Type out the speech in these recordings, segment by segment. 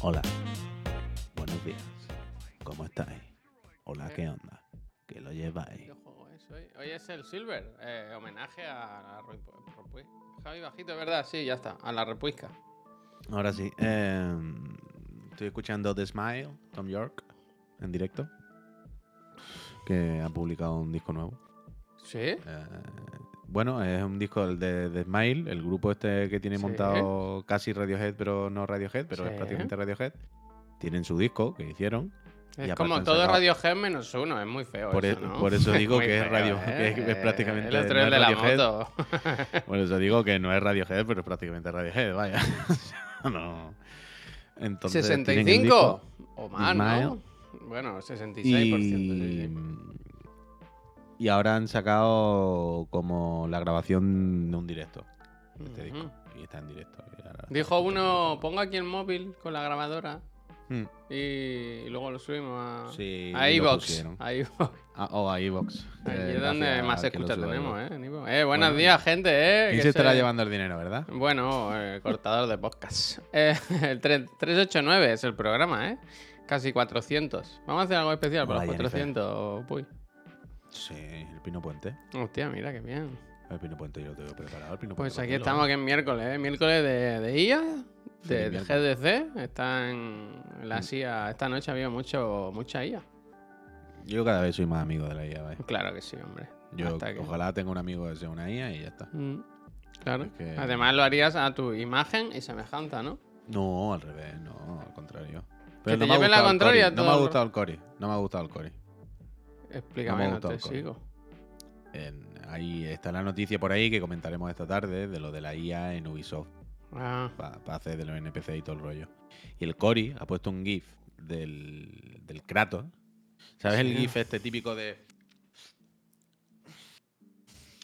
Hola, buenos días. ¿Cómo estáis? Hola, ¿qué onda? ¿Qué lo lleváis? ¿Qué juego es hoy? Es el Silver, eh, homenaje a la Javi Bajito, ¿verdad? Sí, ya está, a la Repuisca. Ahora sí. eh, estoy escuchando The Smile, Tom York, en directo. Que ha publicado un disco nuevo. ¿Sí? Eh, bueno, es un disco el de The Smile, el grupo este que tiene Sí. montado casi Radiohead, pero no Radiohead, pero es Sí. prácticamente Radiohead. Tienen su disco que hicieron. Es como todo Radiohead menos uno, es muy feo Por, eso, e- ¿no? por eso digo que es radio, ¿eh? que es, es prácticamente El otro no es es de la Radiohead. moto. Por eso digo que no es Radiohead, pero es prácticamente Radiohead, vaya. no. Entonces, tienen el 65 disco o más. ¿no? Bueno, 66%. sí, y, sí. Y ahora han sacado como la grabación de un directo. Este disco. Y está en directo. Dijo uno, pongo aquí el móvil con la grabadora Hmm. y luego lo subimos a, Sí, a. A. Ah, o a Evox. Ahí es donde más escucha tenemos, ¿eh? Eh, buenos Bueno, días, gente, ¿eh? ¿Quién se estará se- llevando el dinero, verdad? Bueno, eh, cortador de podcast. Eh, el tre- 389 es el programa, ¿eh? Casi 400. Vamos a hacer algo especial para los Jennifer. 400. Uy. Sí, el Pino Puente. Hostia, mira qué bien. El Pino Puente yo lo tengo preparado. El Pino Pues Puente aquí estamos, que es miércoles, ¿eh? Miércoles de, de IA, de, de GDC. Está en la Mm. CIA. Esta noche había mucho, mucha IA. Yo cada vez soy más amigo de la IA, ¿vale? Claro que sí, hombre. Yo que- ojalá tenga un amigo que sea una IA y ya está. Mm, Claro. Es que- Además lo harías a tu imagen y semejanza, ¿no? No, al revés, no, al contrario. Que te me lleve la contraria No me ha gustado el Cory. No me ha gustado el Cory. Explícame, no, te sigo. En- ahí está la noticia por ahí que comentaremos esta tarde de lo de la IA en Ubisoft Ah, para hacer de los NPC y todo el rollo. Y el Cory ha puesto un GIF del, del Kratos. ¿Sabes el. GIF este típico de.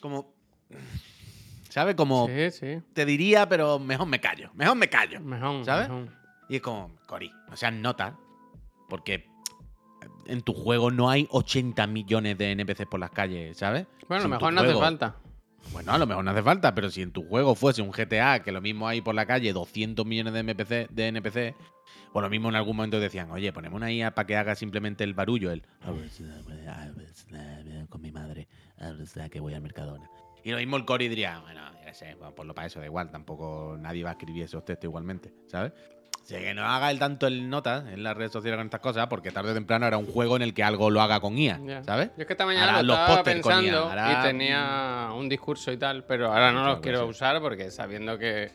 Como. ¿Sabes? Como. sí, sí. Te diría, pero mejor me callo. Mejor me callo. Mejor, ¿Sabes? mejor. Y es como, Cory, no seas nota. Porque en tu juego no hay 80 millones de NPCs por las calles, ¿sabes? Bueno, a lo mejor no hace falta. Bueno, a lo mejor no hace falta, pero si en tu juego fuese un GTA, que lo mismo hay por la calle 200 millones de, MPC, de NPC, o lo mismo en algún momento decían, oye, ponemos una IA para que haga simplemente el barullo, el con mi madre, que voy al Mercadona. Y lo mismo el Cory diría, bueno, ya sé, pues ponlo para eso, da igual, tampoco nadie va a escribir esos textos igualmente, ¿sabes? Sea, que no haga el tanto el nota en las redes sociales con estas cosas, porque tarde o temprano era un juego en el que algo lo haga con IA. ¿sabes? Yo es que esta mañana Hará lo estaba pensando y tenía un discurso y tal, pero ahora no los quiero usar porque sabiendo que,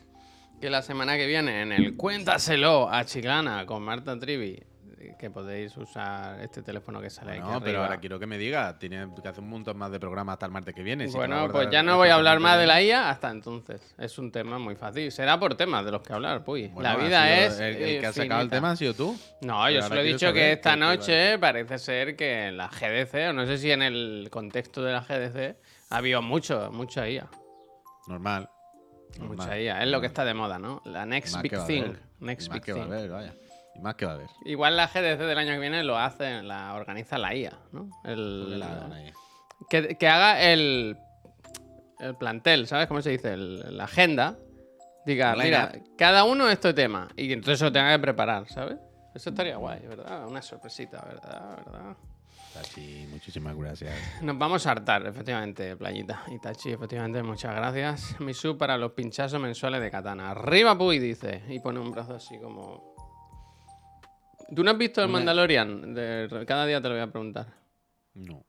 que la semana que viene en el Cuéntaselo a Chiclana con Marta Trivi, que podéis usar este teléfono que sale aquí No, pero ahora quiero que me diga, tiene que hacer un montón más de programas hasta el martes que viene. Bueno, pues ya no voy a hablar más de la IA hasta entonces. Es un tema muy fácil. Será por temas de los que hablar, pues. Bueno, la vida es. El, el que ha sacado el tema ha sido tú. No, Pero yo solo he dicho que esta noche parece ser que en la GDC, o no sé si en el contexto de la GDC, ha habido mucho, mucha IA. Normal. normal. Mucha IA. Es lo que está de moda, ¿no? La next Más big thing. Next más big que va a thing. vaya. Y más que va a haber. Igual la GDC del año que viene lo hace, la organiza la IA, ¿no? El- la que, que haga el, el plantel, ¿sabes cómo se dice? El- la agenda. Diga, mira, cada uno este tema. Y entonces lo tenga que preparar, ¿sabes? Eso estaría guay, ¿verdad? Una sorpresita, ¿verdad? ¿verdad? Tachi, muchísimas gracias. Nos vamos a hartar, efectivamente, Playita. Itachi, efectivamente, muchas gracias. Misu para los pinchazos mensuales de Katana. Arriba, Puy, dice. Y pone un brazo así como. ¿Tú no has visto el Mandalorian? De- Cada día te lo voy a preguntar. No.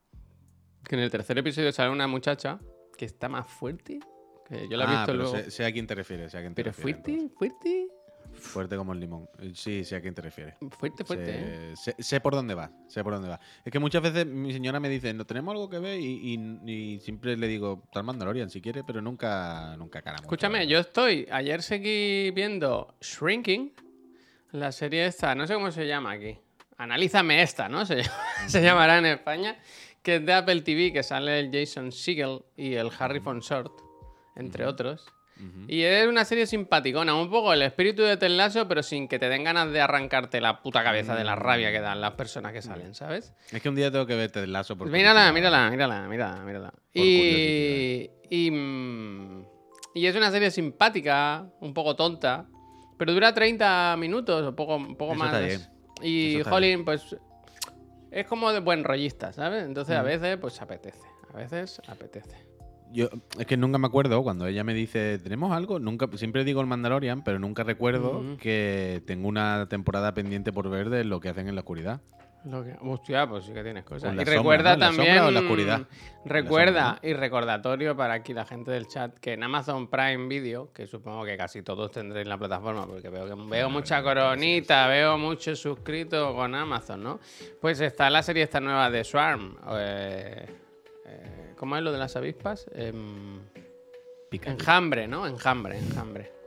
Que en el tercer episodio sale una muchacha que está más fuerte. Que yo la he ah, visto pero luego. sé, sé a quién te refieres. Sé a quién te Pero refieres, fuerte, fuerte. entonces. Fuerte como el limón. Eh, Sí, sé a quién te refieres. Fuerte, fuerte. ¿eh? Sé, sé- sé por dónde va, sé por dónde va. Es que muchas veces mi señora me dice, no tenemos algo que ver y, y- y siempre le digo, tal Mandalorian si quiere, pero nunca, nunca cara mucho, Escúchame, yo estoy. Ayer seguí viendo Shrinking, la serie esta, no sé cómo se llama aquí. Analízame esta, ¿no? Se, se llamará en España. Que es de Apple TV, que sale el Jason Segel y el Harrison Short, entre otros. Y es una serie simpaticona, un poco el espíritu de Ted Lasso, pero sin que te den ganas de arrancarte la puta cabeza de la rabia que dan las personas que salen, ¿sabes? Es que un día tengo que verte el lazo por Mírala, mírala, mírala, mírala, mírala. Y, y, mm, Y es una serie simpática, un poco tonta, pero dura 30 minutos o poco, poco Eso más. está. Y Jolín, pues es como de buen rollista, ¿sabes? Entonces a Mm. veces pues apetece, a veces apetece. Yo es que nunca me acuerdo cuando ella me dice, ¿tenemos algo? Nunca, siempre digo el Mandalorian, pero nunca recuerdo que tengo una temporada pendiente por ver de lo que hacen en la oscuridad. Lo que, hostia, pues sí que tienes cosas. Y la sombra, recuerda ¿no? ¿En la también. sombra o la oscuridad? Recuerda y recordatorio para aquí la gente del chat que en Amazon Prime Video, que supongo que casi todos tendréis la plataforma, porque veo que veo mucha coronita, veo muchos suscritos con Amazon, ¿no? Pues está la serie esta nueva de Swarm. eh, eh, ¿Cómo es lo de las avispas? Em. Enjambre, ¿no? Enjambre, enjambre.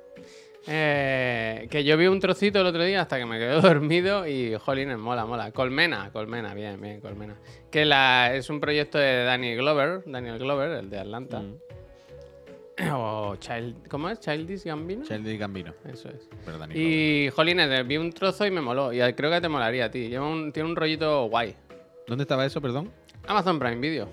Eh, que yo vi un trocito el otro día hasta que me quedé dormido y jolines, mola, mola. Colmena, Colmena, bien, bien, Colmena. Que la, es un proyecto de Daniel Glover, Daniel Glover, el de Atlanta. Mm. O Child, ¿cómo es? Childish Gambino. Sheldon Gambino. Eso es. Pero Y jolines, eh, vi un trozo y me moló. Y creo que te molaría a ti. Lleva un- tiene un rollito guay. Glover. ¿Dónde estaba eso, perdón? Amazon Prime Video.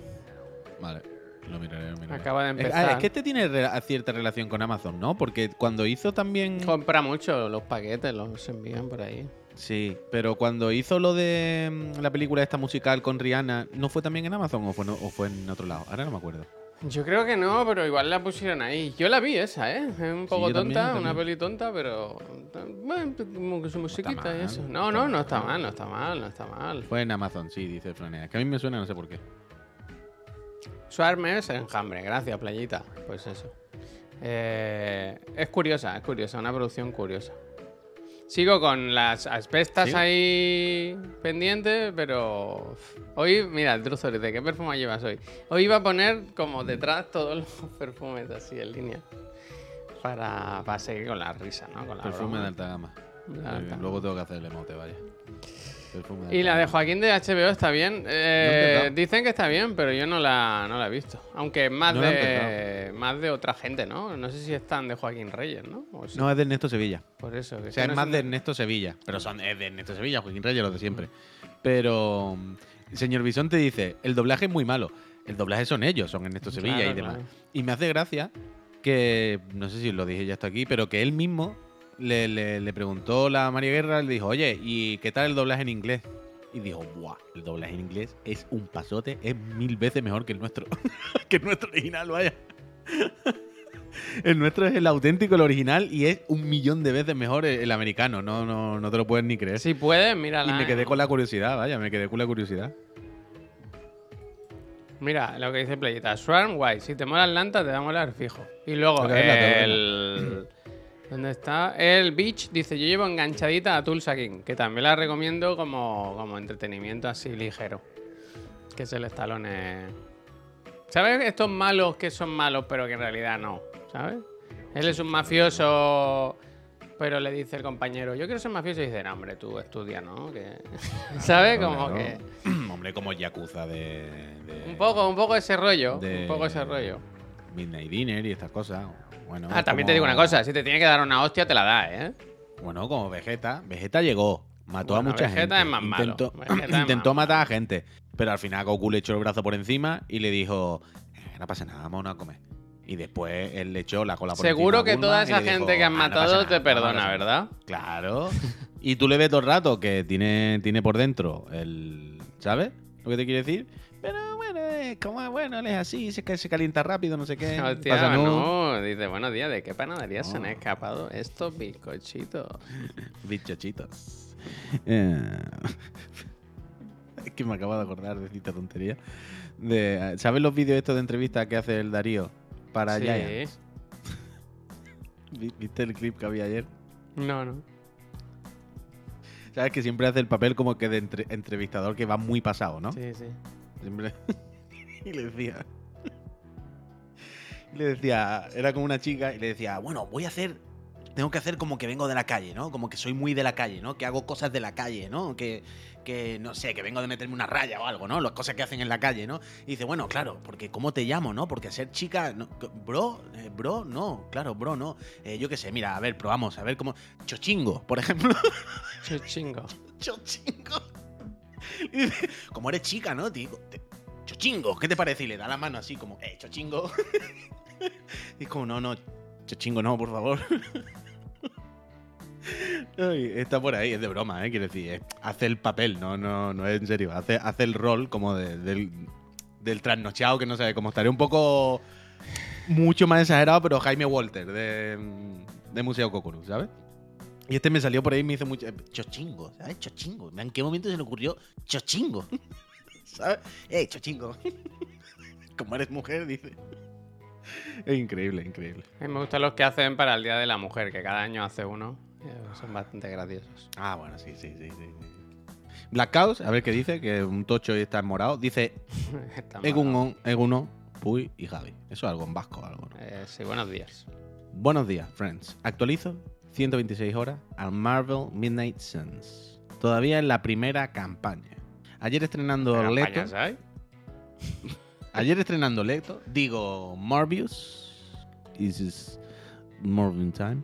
Vale, lo miraré, lo miraré. Acaba de Eh, ah, empezar. es que este tiene re- cierta relación con Amazon, ¿no? Porque cuando hizo también... Compra mucho los paquetes, los envían por ahí. Sí, pero cuando hizo lo de mm, la película esta musical con Rihanna, ¿no fue también en Amazon o fue, no- o fue en otro lado? Ahora no me acuerdo. Yo creo que no, pero igual la pusieron ahí. Yo la vi esa, ¿eh? Es un poco también, tonta, una peli tonta, pero. Bueno, como que su musiquita y mal, eso. no No, no, está no mal, no está mal, no está mal. Fue en Amazon, sí, dice Franea. Que a mí me suena, no sé por qué. Swarm es enjambre, gracias, playita. Pues eso. Eh, es curiosa, es curiosa, una producción curiosa. Sigo con las asbestas ¿Sí? ahí pendientes, pero hoy, mira, el truzo de qué perfume llevas hoy. Hoy iba a poner como detrás todos los perfumes así en línea para, para seguir con la risa, ¿no? Con la Perfume broma. de alta gama. Luego tengo que hacer el emote, vaya. Perfume de Y la de. Joaquín de HBO está bien. Eh, No dicen que está bien, pero yo no la, no la he visto. Aunque es más, No de, más de otra gente, ¿no? No sé si están de Joaquín Reyes, ¿no? O No, es de Ernesto Sevilla. por eso. que O sea, es más de Ernesto Sevilla. Pero son, es de Ernesto Sevilla, Joaquín Reyes, los de siempre. Pero, mm, señor Bisonte dice, el doblaje es muy malo. El doblaje son ellos, son Ernesto Sevilla Claro, y demás. claro. Y me hace gracia que, no sé si lo dije ya hasta aquí, pero que él mismo le, le- le preguntó la María Guerra, le dijo, oye, ¿y qué tal el doblaje en inglés? Y dijo, ¡buah! El doblaje en inglés es un pasote, es mil veces mejor que el nuestro. que el nuestro original, vaya. el nuestro es el auténtico, el original, y es un millón de veces mejor el, el americano. No, no, no te lo puedes ni creer. Si puedes, y mírala. me quedé con la curiosidad, vaya, me quedé con la curiosidad. Mira lo que dice Playita. Swarm, guay. Si te mola Atlanta, te va a molar fijo. Y luego, el. ¿Dónde está? El Beach dice: Yo llevo enganchadita a Tulsa King, que también la recomiendo como, como entretenimiento así ligero. Que es el estalone. ¿Sabes estos malos que son malos, pero que en realidad no? ¿Sabes? Él es un mafioso, pero le dice el compañero: Yo quiero ser mafioso. Y dice: No, hombre, tú estudia, ¿no? Que... ¿Sabes? Como que. Hombre, como Yakuza de, de- Un poco, un poco ese rollo. de Un poco ese rollo. Midnight Dinner y estas cosas. Bueno, Ah, también te digo una cosa, si te tiene que dar una hostia, te la da, ¿eh? Bueno, como Vegeta. Vegeta llegó, mató Bueno, a mucha Vegeta gente. es más malo, Intentó, Vegeta es intentó más matar a gente. Pero al final Goku le echó el brazo por encima y le dijo: "Eh, No pasa nada, vamos a comer. Y después él le echó la cola por Seguro encima a que toda esa dijo, gente que han "Ah, no matado nada, te perdona, pasa nada". ¿verdad? Claro. Y tú le ves todo el rato que tiene, tiene por dentro el. ¿Sabes? Lo que te quiere decir. Pero bueno, es como bueno, él es así, se, ca- se calienta rápido, no sé qué. Hostia, pasa no. Dice, buenos días, ¿de qué panadería se han escapado estos bizcochitos? Bichochitos. Eh, es que me acabo de acordar de esta tontería. De, ¿Sabes los vídeos estos de entrevista que hace el Darío para Sí. Giants? ¿Viste el clip que había ayer? No, no. ¿Sabes que siempre hace el papel como que de entre- entrevistador que va muy pasado, ¿no? Sí, sí. Siempre. y le decía. y le decía. Era como una chica y le decía, bueno, voy a hacer. Tengo que hacer como que vengo de la calle, ¿no? Como que soy muy de la calle, ¿no? Que hago cosas de la calle, ¿no? Que, que no sé, que vengo de meterme una raya o algo, ¿no? Las cosas que hacen en la calle, ¿no? Y dice, bueno, claro, porque ¿cómo te llamo, no? Porque ser chica, no, bro, eh, bro, no, claro, bro, no. Eh, yo qué sé, mira, a ver, probamos, a ver cómo. Chochingo, por ejemplo. Chuchingo. Chochingo. Y dice, como eres chica, ¿no? Te- Chochingo, ¿qué te parece? Y le da la mano así como, eh, chochingo. y es como, no, no, Chochingo, no, por favor. Está por ahí, es de broma, ¿eh? Quiero decir, hace el papel, no, no, no es en serio. Hace, hace el rol como de- del, del trasnochado que no sabe cómo estaré. Un poco mucho más exagerado, pero Jaime Walter de, de Museo Kokoro, ¿sabes? Y este me salió por ahí y me hizo mucho. Chochingo, ¿sabes? Chochingo. ¿En qué momento se le ocurrió Chochingo? ¿Sabes? ¡Eh, Chochingo! Como eres mujer, dice. Es increíble, increíble. A mí me gustan los que hacen para el Día de la Mujer, que cada año hace uno. Eh, Son bastante graciosos. Ah, bueno, sí, sí, sí. sí. Black a ver qué dice, que un tocho y está en morado. Dice. Egunon, Eguno, Puy y Javi. Eso es algo en vasco, algo, ¿no? Eh, sí, buenos días. Buenos días, friends. Actualizo 126 horas al Marvel Midnight Suns. Todavía en la primera campaña. Ayer estrenando ¿Qué Leto. Ayer estrenando Leto. Digo Morbius. This is time.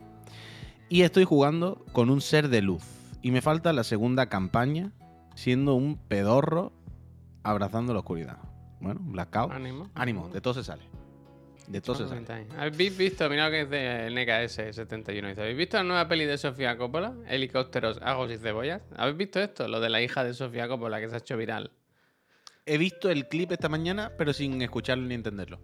Y estoy jugando con un ser de luz. Y me falta la segunda campaña. Siendo un pedorro abrazando la oscuridad. Bueno, blackout. Ánimo. Ánimo, de todo se sale. De todo se sale. ¿Habéis visto? Mira lo que es de NKS71. Dice, ¿Habéis visto la nueva peli de Sofía Coppola? Helicópteros, agos y cebollas. ¿Habéis visto esto? Lo de la hija de Sofía Coppola que se ha hecho viral. He visto el clip esta mañana, pero sin escucharlo ni entenderlo.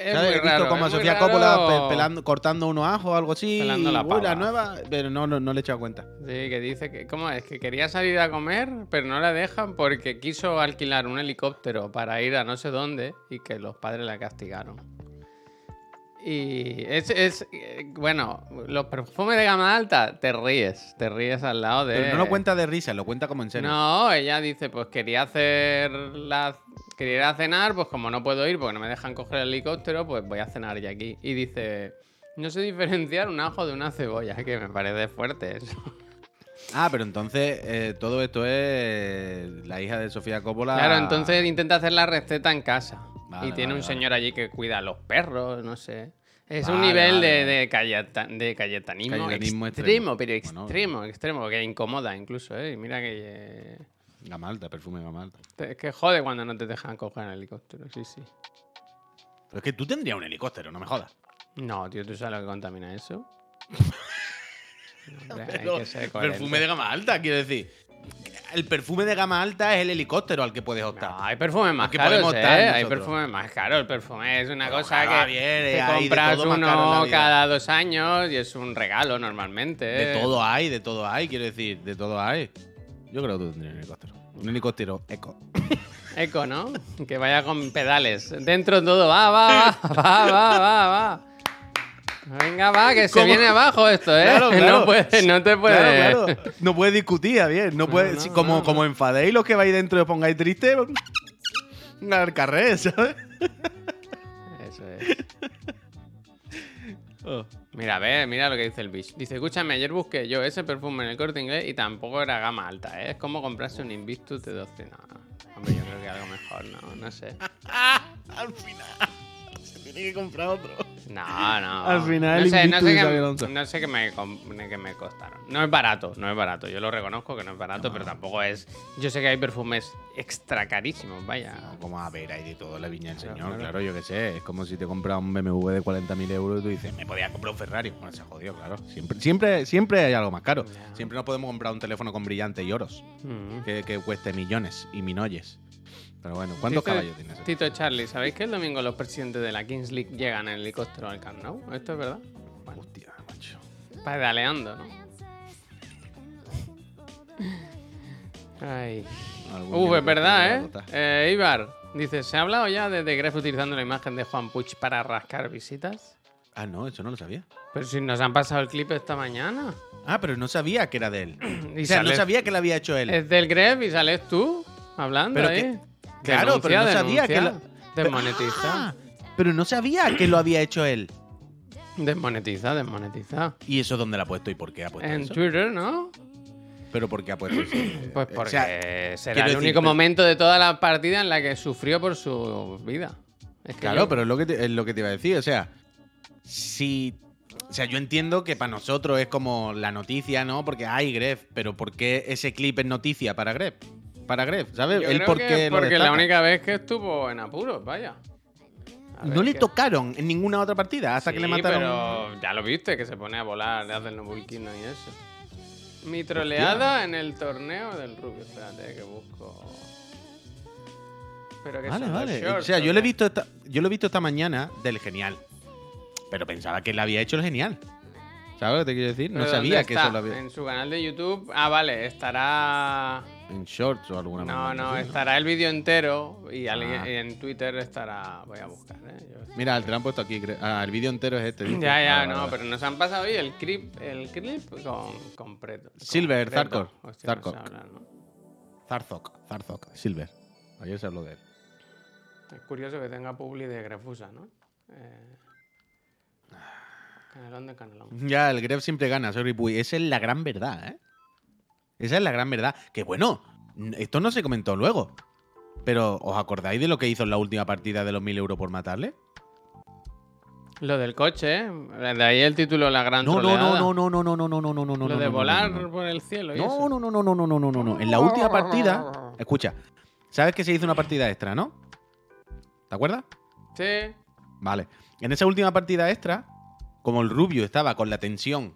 Es ¿Sabes? muy He visto raro, como a es muy Sofía raro. Coppola pe- pelando- cortando unos ajos o algo así. Pelando la y, "Uy, la pava". nueva, pero no, no, no le he echado cuenta. Sí, que dice que, ¿cómo es? Que quería salir a comer, pero no la dejan porque quiso alquilar un helicóptero para ir a no sé dónde y que los padres la castigaron. Y es, es eh, bueno, los perfumes de gama alta, te ríes, te ríes al lado de... Pero no lo cuenta de risa, lo cuenta como en serio. No, ella dice, pues quería hacer la... Quería ir a cenar, pues como no puedo ir porque no me dejan coger el helicóptero, pues voy a cenar ya aquí. Y dice, no sé diferenciar un ajo de una cebolla, que me parece fuerte eso. Ah, pero entonces eh, todo esto es la hija de Sofía Coppola. Claro, entonces intenta hacer la receta en casa. Vale, y tiene vale, un vale. señor allí que cuida a los perros, no sé. Es un nivel de, de, de cayetanismo, Cayetanismo extremo, extremo. pero Bueno. extremo, extremo, que incomoda incluso, ¿eh? Mira que... eh, Gama alta, perfume gama alta. te- es que jode cuando no te dejan coger el helicóptero, sí, sí. Pero es que tú tendrías un helicóptero, no me jodas. No, tío, ¿tú sabes lo que contamina eso? Hombre, hay Pero que ser coherente. perfume de gama alta, quiero decir. El perfume de gama alta es el helicóptero al que puedes optar. No, hay perfumes más caros, ¿eh? Hay perfumes más caros. El perfume es una Pero cosa que Javier, te compras uno cada dos años y es un regalo normalmente. De todo hay, de todo hay, quiero decir, de todo hay. Yo creo que tú tendrías un helicóptero. Un helicóptero eco. Eco, ¿no? Que vaya con pedales. Dentro todo. Va, va, va, va, va, va, va. Venga, va, que se viene abajo esto, ¿eh? Claro, claro. No, puede, no te puede. Claro, claro. No puedes discutir, Javier. No puedes, no, como, como enfadéis los que vais dentro y os pongáis tristes, al carré, ¿sabes? Eso es. Oh. Mira, ve, mira lo que dice el bicho. Dice, escúchame, ayer busqué yo ese perfume en el corte inglés y tampoco era gama alta, ¿eh? Es como comprarse un Invictus de 12. No, no. Hombre, yo creo que algo mejor, no, no sé. Al final. Tiene que comprar otro. No, no. Al final no sé, no qué, no sé me, com- qué me costaron. No es barato, no es barato. Yo lo reconozco que no es barato, pero tampoco es... Yo sé que hay perfumes extra carísimos, vaya. Como a ver, hay de todo la viña del Claro, señor, claro. claro, yo qué sé. Es como si te compras un BMW de 40.000 euros y tú dices, me podía comprar un Ferrari. Bueno, se jodió, claro. Siempre, siempre, siempre hay algo más caro. Siempre no podemos comprar un teléfono con brillante y oros Mm. que, que cueste millones y minoyes. Pero bueno, ¿cuántos Dice caballos tiene ese? Tito Charlie, ¿sabéis que el domingo los presidentes de la Kings League llegan en helicóptero al Camp Nou? ¿Esto es verdad? Bueno, Hostia, macho. pedaleando, ¿no? Ay. Uf, es verdad, ¿eh? eh Ibar, dice, ¿se ha hablado ya de The Gref utilizando la imagen de Juan Puig para rascar visitas? Ah, no, eso no lo sabía. Pero si nos han pasado el clip esta mañana. Ah, pero no sabía que era de él. Y o sea, no sabía que lo había hecho él. Es del Gref y sales tú hablando Pero ahí. que- claro, pero no sabía que lo- Desmonetiza. Ah, pero no sabía que lo había hecho él. Desmonetiza, desmonetiza. ¿Y eso dónde lo ha puesto y por qué ha puesto En eso? Twitter, ¿no? Pero ¿por qué ha puesto eso? Pues porque o sea, será el decir, único pero- momento de toda la partida en la que sufrió por su vida. Es que Claro, yo- pero es lo, que te, es lo que te iba a decir. O sea, si. O sea, yo entiendo que para nosotros es como la noticia, ¿no? Porque hay Gref, pero ¿por qué ese clip es noticia para Gref? Para Gref, ¿sabes? Yo Él creo por que qué es lo porque la destaca. única vez que estuvo en apuros, vaya. A no le qué- tocaron en ninguna otra partida hasta que le mataron. pero ya lo viste, que se pone a volar, le hacen el vulquino y eso. Mi troleada en el torneo del Rubio. Espérate, que busco. Pero que Vale, son los vale. shorts, o sea, yo ¿o lo he visto esta, yo lo he visto esta mañana del genial. Pero pensaba que él había hecho el genial. ¿Sabes lo que te quiero decir? No ¿Pero sabía que está? eso lo había. En su canal de YouTube. Ah, vale, estará. En shorts o alguna No, no, así, estará el vídeo entero y, alguien- Ah. en Twitter estará. Voy a buscar, ¿eh? Yo- Mira, te lo han puesto aquí. Ah, el vídeo entero es este. Ya, ya, Vale, no, vale, pero nos han pasado hoy el clip, el clip con, con Preto. Silver. Zarkor, Zarkor. Zarzok, Zarzok, Silver. Ayer se habló de él. Es curioso que tenga publi de Grefusa, ¿no? Eh, Canelón de Canelón. Ya, el Gref siempre gana, sorry, Puy. Esa es la gran verdad, ¿eh? Esa es la gran verdad. Que bueno, esto no se comentó luego. Pero, ¿os acordáis de lo que hizo en la última partida de los 1000 euros por matarle? Lo del coche, ¿eh? De ahí el título La Gran No, no, no, no, no, no, no, no, no, no, no, no. Lo de volar por el cielo No, no, no, no, no, no, no, no, no, no. En la última partida, escucha, ¿sabes que se hizo una partida extra, no? ¿Te acuerdas? Sí. Vale. En esa última partida extra, como el Rubio estaba con la tensión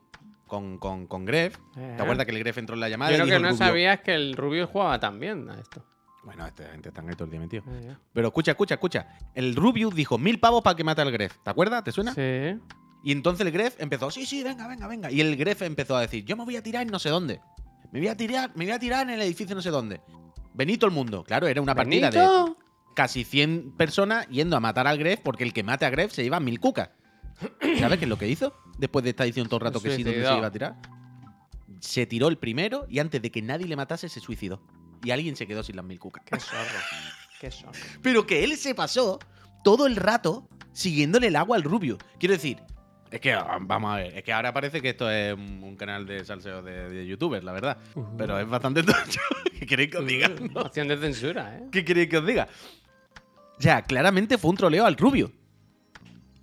con, con, con Gref, Eh. ¿te acuerdas que el Gref entró en la llamada? Yo y que el no Rubio- sabía es que el Rubio jugaba tan bien a esto. Bueno, esta gente está ahí todo el día metido. Eh. Pero escucha, escucha, escucha. El Rubius dijo mil pavos para que mate al Gref. ¿Te acuerdas? ¿Te suena? Sí. Y entonces el Gref empezó, sí, sí, venga, venga, venga. Y el Gref empezó a decir, yo me voy a tirar en no sé dónde. Me voy a tirar, me voy a tirar en el edificio no sé dónde. Vení todo el mundo. Claro, era una partida de ¿Benito? casi 100 personas yendo a matar al Gref porque el que mate a Gref se lleva mil cucas. ¿Sabes qué es lo que hizo? Después de estar diciendo todo el rato que sí, donde se iba a tirar. Se tiró el primero y antes de que nadie le matase se suicidó. Y alguien se quedó sin las mil cucas. Qué zorro. Qué zorro. Pero que él se pasó todo el rato siguiéndole el agua al rubio. Quiero decir, es que, vamos a ver, es que ahora parece que esto es un, canal de salseo de, de youtubers, la verdad. Pero es bastante tocho. ¿Qué queréis que os diga? no? Opción de censura, ¿eh? ¿Qué queréis que os diga? O sea, claramente fue un troleo al rubio.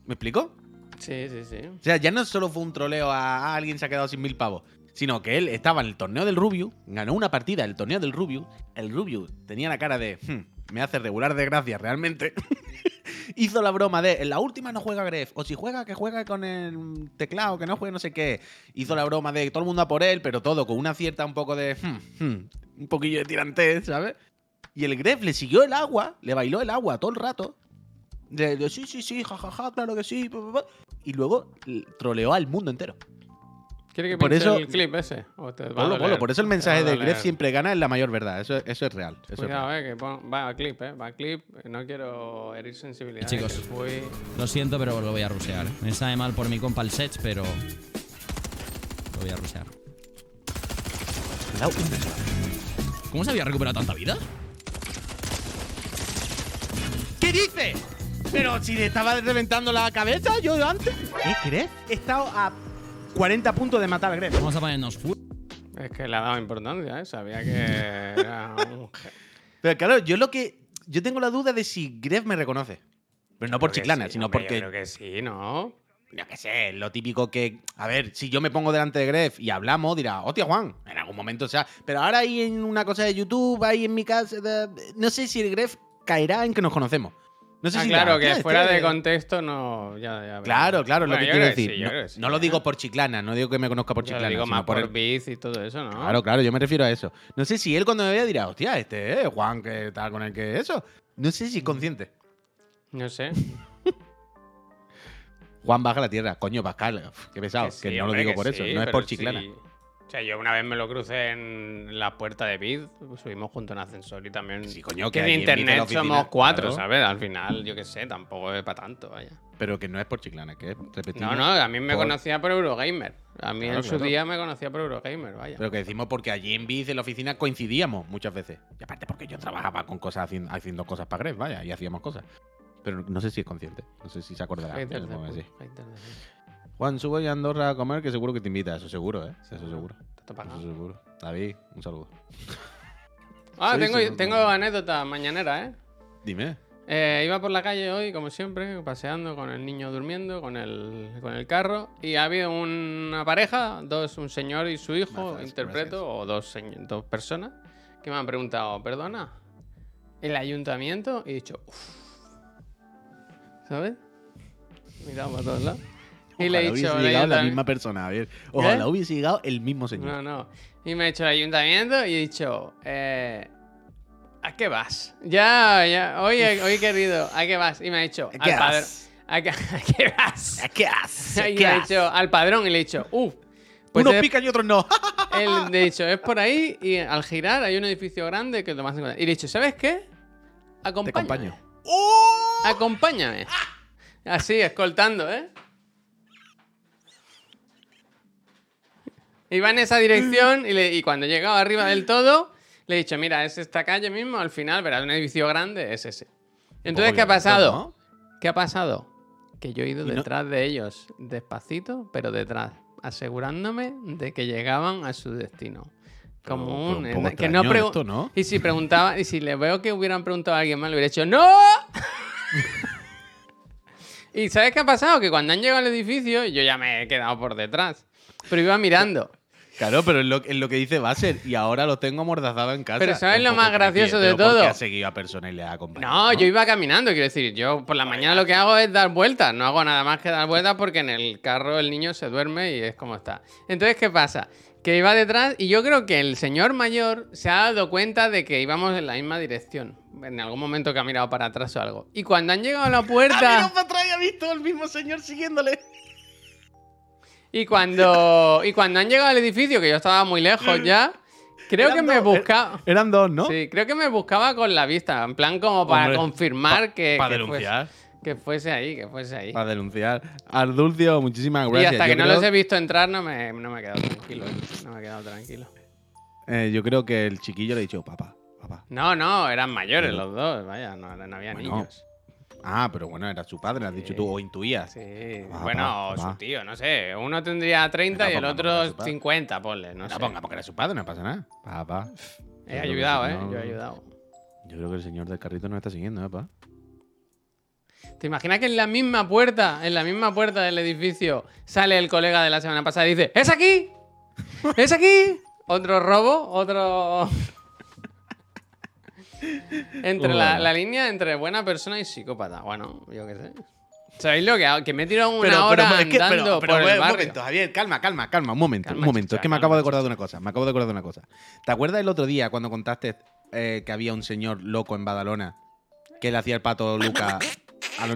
¿Me explico? Sí, sí, sí. O sea, ya no solo fue un troleo a, "Ah, alguien se ha quedado sin mil pavos, sino que él estaba en el torneo del Rubio, ganó una partida el torneo del Rubio, el Rubio tenía la cara de, "Hmm, me hace regular de gracia realmente. Hizo la broma de, en la última no juega Gref, o si juega, que juega con el teclado, que no juegue no sé qué. Hizo la broma de todo el mundo a por él, pero todo con una cierta un poco de, "Hmm, hmm", un poquillo de tirantez, ¿sabes? Y el Gref le siguió el agua, le bailó el agua todo el rato. De, sí, sí, sí, jajaja, claro que sí. Pa, pa, pa", Y luego troleó al mundo entero. ¿Quieres que Por eso- el clip ese? ¿O te Polo, polo, por eso el mensaje de. Gref siempre gana es la mayor verdad. Eso, eso es real. Eso es Cuidado, real. eh, que pon- va a clip, eh. Va a clip. No quiero herir sensibilidad. Chicos. fui- Lo siento, pero lo voy a rusear. Me sabe mal por mi compa el Sech, pero. Lo voy a rusear. Cuidado. ¿Cómo se había recuperado tanta vida? ¿Qué dice? Pero si le estaba reventando la cabeza yo antes. ¿Qué crees? He estado a 40 puntos de matar a Gref. Vamos a ponernos full. Es que le ha dado importancia, ¿eh? Sabía que era un... Pero claro, yo lo que. Yo tengo la duda de si Gref me reconoce. Pero no por chiclana, sí, sino hombre, porque. Yo creo que sí, ¿no? Yo qué sé, lo típico que. A ver, si yo me pongo delante de Gref y hablamos, dirá, hostia, Juan, en algún momento, o sea. Pero ahora ahí en una cosa de YouTube, ahí en mi casa. de- no sé si el Gref caerá en que nos conocemos. No sé Ah, si claro, que "Hostia, fuera de contexto no. Ya, ya. Claro, claro, Bueno, lo que quiero decir. sí, no, sí, lo digo por chiclana, no digo que me conozca por Yo lo chiclana. digo sino más por, el- biz y todo eso, ¿no? Claro, claro, yo me refiero a eso. No sé si él cuando me vea dirá, hostia, este, eh, Juan, que tal con el que eso. No sé si es consciente. No sé. Juan baja la tierra. Coño, Pascal, qué pesado. Que, sí, no lo digo por eso, no es por chiclana. O sea, yo una vez me lo crucé en la puerta de Bid, subimos junto a un ascensor y también. Sí, coño, que que de en la internet oficina, somos cuatro, claro. ¿sabes? Al final, yo qué sé, tampoco es para tanto, vaya. Pero que no es por chiclana, que es. No, no, a mí me por- conocía por Eurogamer. A mí Claro, en su claro. día me conocía por Eurogamer, vaya. Pero que decimos porque allí en Biz, en la oficina, coincidíamos muchas veces. Y aparte porque yo trabajaba con cosas, haciendo, haciendo cosas para Gref, vaya, y hacíamos cosas. Pero no sé si es consciente, no sé si se acordará. Haters de de pu- Juan, subo a Andorra a comer, que seguro que te invita, eso seguro, ¿eh? Eso seguro. Eso seguro. David, un saludo. Ah, tengo, tengo anécdota mañanera, ¿eh? Dime. Eh, iba por la calle hoy, como siempre, paseando con el niño durmiendo, con el, con el carro, y ha habido una pareja, dos, un señor y su hijo, Gracias, interpreto, o dos, dos personas, que me han preguntado, perdona, ¿el ayuntamiento? Y he dicho, uff. ¿sabes? Mirado para todos lados. Y Ojalá le he hubiese dicho al llegado la misma persona, a ver. Ojalá ¿Qué? hubiese llegado el mismo señor. No, no. Y me ha hecho el ayuntamiento y he dicho, eh, ¿a qué vas? Ya, ya, oye, oye querido, ¿a qué vas? Y me ha dicho, ¿A qué al padrón. vas? ¿A qué, a qué vas? ¿Qué? Y ¿Qué me ha dicho al padrón y le he dicho, uff. Pues Unos pican y otros no. él, de hecho, es por ahí y al girar hay un edificio grande que lo más. Y le he dicho, ¿sabes qué? Te Acompáñame. acompaño. ¡Oh! Acompáñame. Así, escoltando, ¿eh? Iba en esa dirección y, le- y cuando he llegado arriba del todo, le he dicho, mira, es esta calle mismo, al final verás un edificio grande, es ese. Entonces, ¿qué ha pasado? ¿no? ¿Qué ha pasado? Que yo he ido no- detrás de ellos, despacito, pero detrás, asegurándome de que llegaban a su destino. Como un... un que no esto, ¿no? Y si preguntaba, y si le veo que hubieran preguntado a alguien más, le hubiera dicho, ¡No! y ¿sabes qué ha pasado? Que cuando han llegado al edificio, yo ya me he quedado por detrás. Pero iba mirando. Claro, pero es lo, es lo que dice Basser. Y ahora los tengo amordazados en casa. Pero ¿sabes lo más gracioso de todo? ha seguido a persona y le ha acompañado. No, yo iba caminando, quiero decir, yo por la mañana lo que hago es dar vueltas, no hago nada más que dar vueltas porque en el carro el niño se duerme y es como está. Entonces, ¿qué pasa? Que iba detrás y yo creo que el señor mayor se ha dado cuenta de que íbamos en la misma dirección. En algún momento que ha mirado para atrás o algo. Y cuando han llegado a la Ah, puerta... para atrás y ha visto al mismo señor siguiéndole. Y cuando, y cuando han llegado al edificio, que yo estaba muy lejos ya, creo Eran que me dos, buscaba... Eran dos, ¿no? Sí, creo que me buscaba con la vista, en plan como para Hombre, confirmar que, Para que denunciar. fuese, que fuese ahí, que fuese ahí. Para denunciar. Ardulcio, muchísimas Y gracias. hasta Yo que no creo- los he visto entrar, no me, no me he quedado tranquilo. ¿eh? No me he quedado tranquilo. eh, yo creo que el chiquillo le ha dicho, papá, papá. No, no, eran mayores Pero- los dos, vaya, no, no había Bueno, niños. Ah, pero bueno, era su padre, has dicho tú, o intuías. Sí, Va, bueno, va, o su tío, no sé. Uno tendría 30 y el otro padre. 50, ponle, no No, sé. ponga porque era su padre, no pasa nada. Papá. He ayudado, ¿eh? Yo he ayudado. Yo creo que el señor del carrito nos está siguiendo, ¿eh, papá? ¿Te imaginas que en la misma puerta, en la misma puerta del edificio, sale el colega de la semana pasada y dice, ¡Es aquí! ¡Es aquí! Otro robo, otro... entre la, línea entre buena persona y psicópata. Bueno, yo qué sé. ¿Sabéis lo que hago? Que me he tirado una Pero, hora pero, es que, andando pero, pero, por el un barrio. momento, Javier, calma, calma, calma, un momento, Calma, un momento. chicha, es que me acabo de acordar de una cosa, me acabo de acordar de una cosa. ¿Te acuerdas el otro día cuando contaste eh, que había un señor loco en Badalona que le hacía el pato Luca? a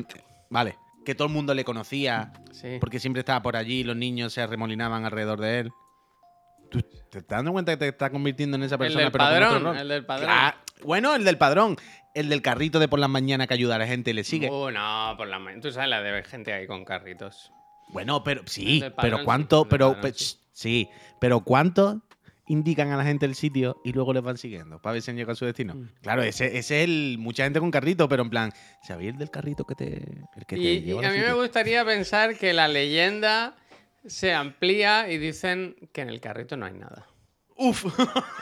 Vale, que todo el mundo le conocía Sí. porque siempre estaba por allí y los niños se arremolinaban alrededor de él. ¿Tú te estás dando cuenta que te estás convirtiendo en esa El persona? del pero con otro padrón, el del padrón. Bueno, el del padrón. El del carrito de por las mañanas que ayuda a la gente y le sigue. Uh, no, por la mañana. Tú sabes la de gente ahí con carritos. Bueno, pero El sí, del pero sí, cuánto, el del pero padrón sí. sí, pero cuánto indican a la gente el sitio y luego les van siguiendo para ver si han llegado a su destino. Mm. Claro, ese, ese es el mucha gente con carrito, pero en plan, ¿sabéis el del carrito que te el que te Y, y a mí me gustaría pensar que la leyenda se amplía y dicen que en el carrito no hay nada. Uf.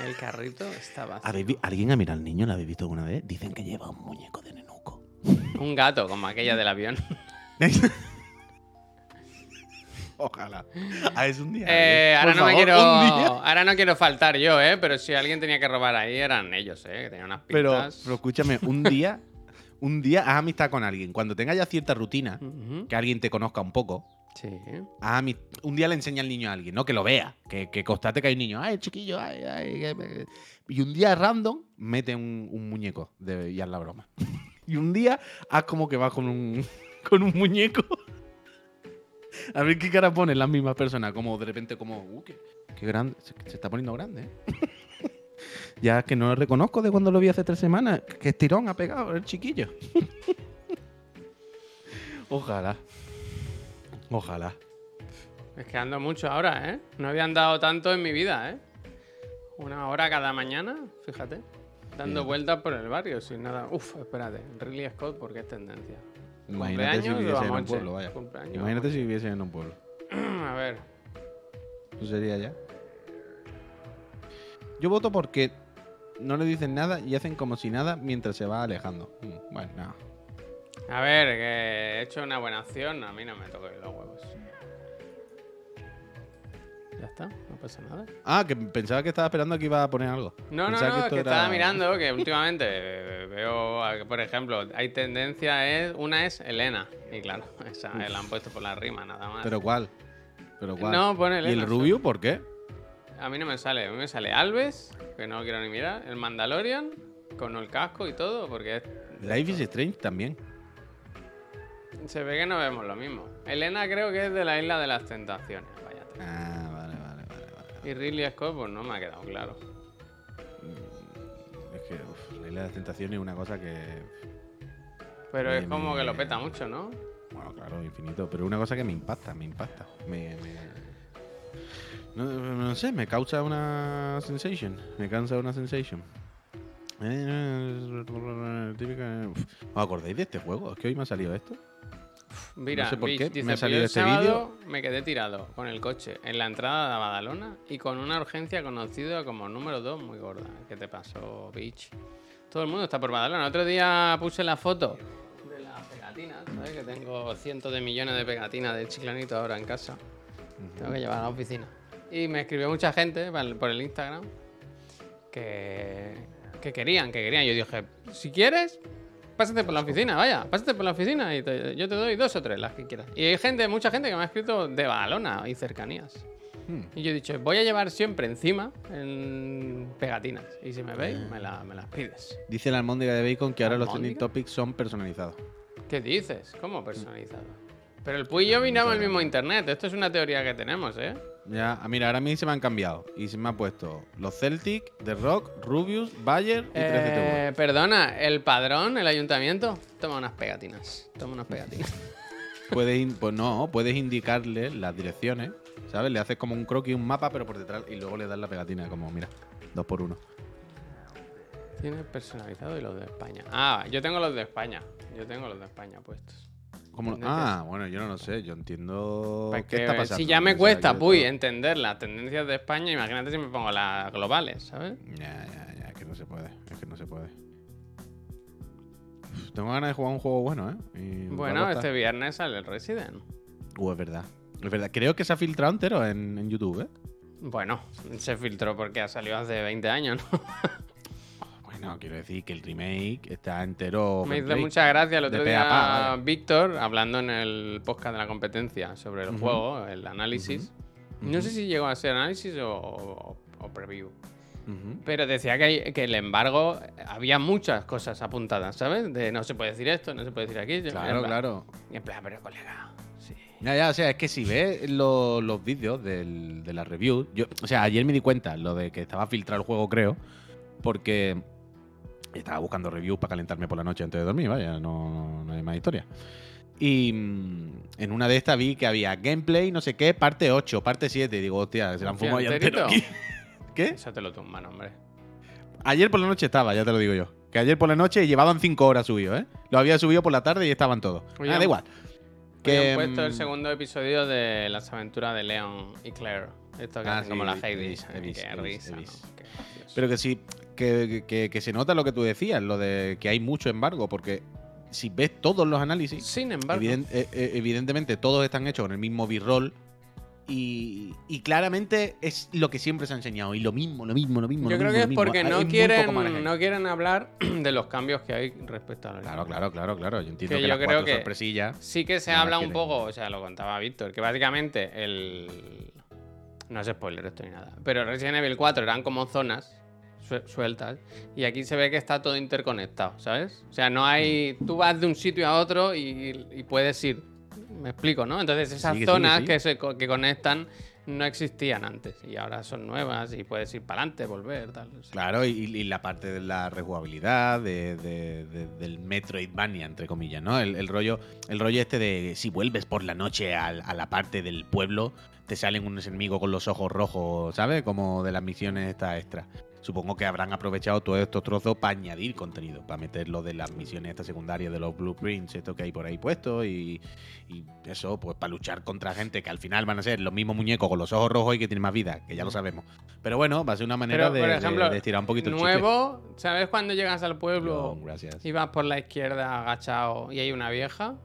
El carrito está vacío. ¿Habéis vi- ¿Alguien ha mirado al niño? ¿Lo habéis visto alguna vez? Dicen que lleva un muñeco de nenuco. Un gato, como aquella del avión. Ojalá. Ah, es un día. Eh, ahora, no me quiero, un día. ahora no quiero faltar yo, ¿eh? Pero si alguien tenía que robar ahí, eran ellos, ¿eh? Que tenían unas Pero, pintas. pero escúchame, un día, un día haz amistad con alguien. Cuando tenga ya cierta rutina, que alguien te conozca un poco, Sí. ami- un día le enseña al niño a alguien, ¿no? Que lo vea, que, que constate que hay un niño, ay, chiquillo, ay, ay. que me-". Y un día random mete un, muñeco de, y la broma. y un día haz como que vas con un, con un muñeco. A ver qué cara ponen las mismas personas, como de repente como, uh, qué, qué grande, se, está poniendo grande, ¿eh? ya que no lo reconozco de cuando lo vi hace tres semanas, que estirón ha pegado el chiquillo. Ojalá. Ojalá. Es que ando mucho ahora, ¿eh? No había andado tanto en mi vida, ¿eh? Una hora cada mañana, fíjate. Dando Bien. vueltas por el barrio sin nada. Uf, espérate. Ridley Scott, porque es tendencia. Imagínate si ¿Cumpleaños o viviese en un pueblo, vaya. Imagínate si viviese en un pueblo. A ver. Eso sería ya. Yo voto porque no le dicen nada y hacen como si nada mientras se va alejando. Mm, Bueno, no. A ver, que he hecho una buena acción. A mí no me toquen los huevos. Está, no pasa nada. Ah, que pensaba que estaba esperando que iba a poner algo. No, no, Pensaba no, que era- estaba mirando que últimamente eh, veo, a que, por ejemplo, hay tendencia, es, una es Elena. Y claro, esa eh, la han puesto por la rima, nada más. ¿Pero cuál? ¿Pero cuál? No, pone ¿Y Elena. el Rubio por qué? A mí no me sale, a mí me sale Alves, que no lo quiero ni mirar, el Mandalorian, con el casco y todo, porque es- Life is Strange también. se ve que no vemos lo mismo. Elena creo que es de la isla de las tentaciones, vaya. Ah, Y Ridley Scott, pues no me ha quedado claro. Es que uf, la isla de las tentaciones es una cosa que. Pero Me- es como que lo peta mucho, ¿no? Bueno, claro, infinito. Pero es una cosa que me impacta, me impacta. Me. No, no sé, me causa una sensation. Me causa una sensation. Eh, típica- uf. ¿Os acordáis de este juego? Es que hoy me ha salido esto. Mira, No sé por Bitch qué dice, me ha salido "Yo el este sábado me quedé tirado con el coche en la entrada de Badalona y con una urgencia conocida como número 2 muy gorda. ¿Qué te pasó, Bitch? Todo el mundo está por Badalona. Otro día puse la foto de las pegatinas, ¿sabes? Que tengo cientos de millones de pegatinas de chiclanito ahora en casa. Tengo que llevar a la oficina. Y me escribió mucha gente por por el Instagram que, que querían, que querían. Yo dije, si quieres, pásate por la oficina, vaya, pásate por la oficina y te- yo te doy dos o tres, las que quieras. Y hay gente, mucha gente que me ha escrito de Badalona y cercanías. Hmm. Y yo he dicho, voy a llevar siempre encima en pegatinas. Y si me veis, me, la- me las pides. Dice la almóndiga de bacon que ahora los trending topics son personalizados. ¿Qué dices? ¿Cómo personalizado? Pero el Puy y yo vinamos al mismo internet. Esto es una teoría que tenemos, ¿eh? Ya, ah, mira, ahora a mí se me han cambiado. Y se me ha puesto los Celtic, The Rock, Rubius, Bayer y 13 Eh, perdona, el padrón, el ayuntamiento, toma unas pegatinas. Toma unas pegatinas. Puedes, pues no, puedes indicarle las direcciones, ¿sabes? Le haces como un croquis, un mapa, pero por detrás, y luego le das la pegatina, como, mira, dos por uno. Tienes personalizado y los de España. Ah, yo tengo los de España. Yo tengo los de España puestos. Como- ¿Dónde ah, bueno, yo no lo sé, yo entiendo. Pues ¿Qué que está pasando? si ya me O sea, cuesta, yo- Puy, entender las tendencias de España, imagínate si me pongo las globales, ¿sabes? Ya, ya, ya, que no se puede, es que no se puede. Uf, tengo ganas de jugar un juego bueno, ¿eh? Y Bueno, este viernes sale el Resident. Uh, es verdad. Es verdad. Creo que se ha filtrado entero en, en YouTube, ¿eh? Bueno, se filtró porque ha salido hace 20 años, ¿no? Bueno, quiero decir que el remake está entero. Me hizo mucha gracia el otro día pa. Víctor hablando en el podcast de la competencia sobre el juego, el análisis. No sé si llegó a ser análisis o, o- o preview. Pero decía que, que el embargo había muchas cosas apuntadas, ¿sabes? De no se puede decir esto, no se puede decir aquello. Claro, plan- claro. Y en plan, pero colega, sí. Ya, ya, o sea, es que si ves lo- los vídeos del- de la review, yo, o sea, ayer me di cuenta lo de que estaba filtrado el juego, creo, porque estaba buscando reviews para calentarme por la noche antes de dormir, vaya, no, no hay más historia. Y mm, en una de estas vi que había gameplay, no sé qué, parte 8, parte 7. Y digo, hostia, se la han fumado ya entero aquí. ¿Qué? Eso te lo tumban, hombre. Ayer por la noche estaba, ya te lo digo yo. Que ayer por la noche llevaban 5 horas subido, ¿eh? Lo había subido por la tarde y estaban todos. Oye, Ah, han- da igual. Que han puesto el mm, segundo episodio de las aventuras de Leon y Claire. Esto que Ah, hacen sí, como la gracioso. Pero que sí, que, que- que se nota lo que tú decías, lo de que hay mucho embargo, porque si ves todos los análisis, Sin embargo, eh, eh, evidentemente todos están hechos con el mismo b-roll y, y claramente es lo que siempre se ha enseñado, y lo mismo, lo mismo, lo mismo. yo lo creo mismo, que es porque no quieren, no quieren hablar de los cambios que hay respecto a la Claro, claro, claro, claro. Yo entiendo Que que, yo las creo que- sorpresillas. Sí que se habla un poco, o sea, lo contaba Víctor, que básicamente el... No es spoiler esto ni nada. Pero Resident Evil 4 eran como zonas sueltas y aquí se ve que está todo interconectado, ¿sabes? O sea, no hay... Tú vas de un sitio a otro y, y puedes ir. Me explico, ¿no? Entonces esas zonas. Que, se, que conectan no existían antes y ahora son nuevas y puedes ir para adelante, volver, tal. Claro, y, y la parte de la rejugabilidad, de, de- de- del Metroidvania, entre comillas, ¿no? El, el rollo, el rollo este de si vuelves por la noche al- a, la parte del pueblo, te salen unos enemigos con los ojos rojos, ¿sabes? Como de las misiones estas extras. Supongo que habrán aprovechado todos estos trozos para añadir contenido, para meterlo de las misiones estas secundarias de los blueprints, esto que hay por ahí puesto, y, y eso, pues para luchar contra gente que al final van a ser los mismos muñecos con los ojos rojos y que tienen más vida, que ya lo sabemos. Pero bueno, va a ser una manera Pero, de, por de- ejemplo, de estirar un poquito el. Nuevo, ¿sabes cuando llegas al pueblo y vas por la izquierda agachado y hay una vieja?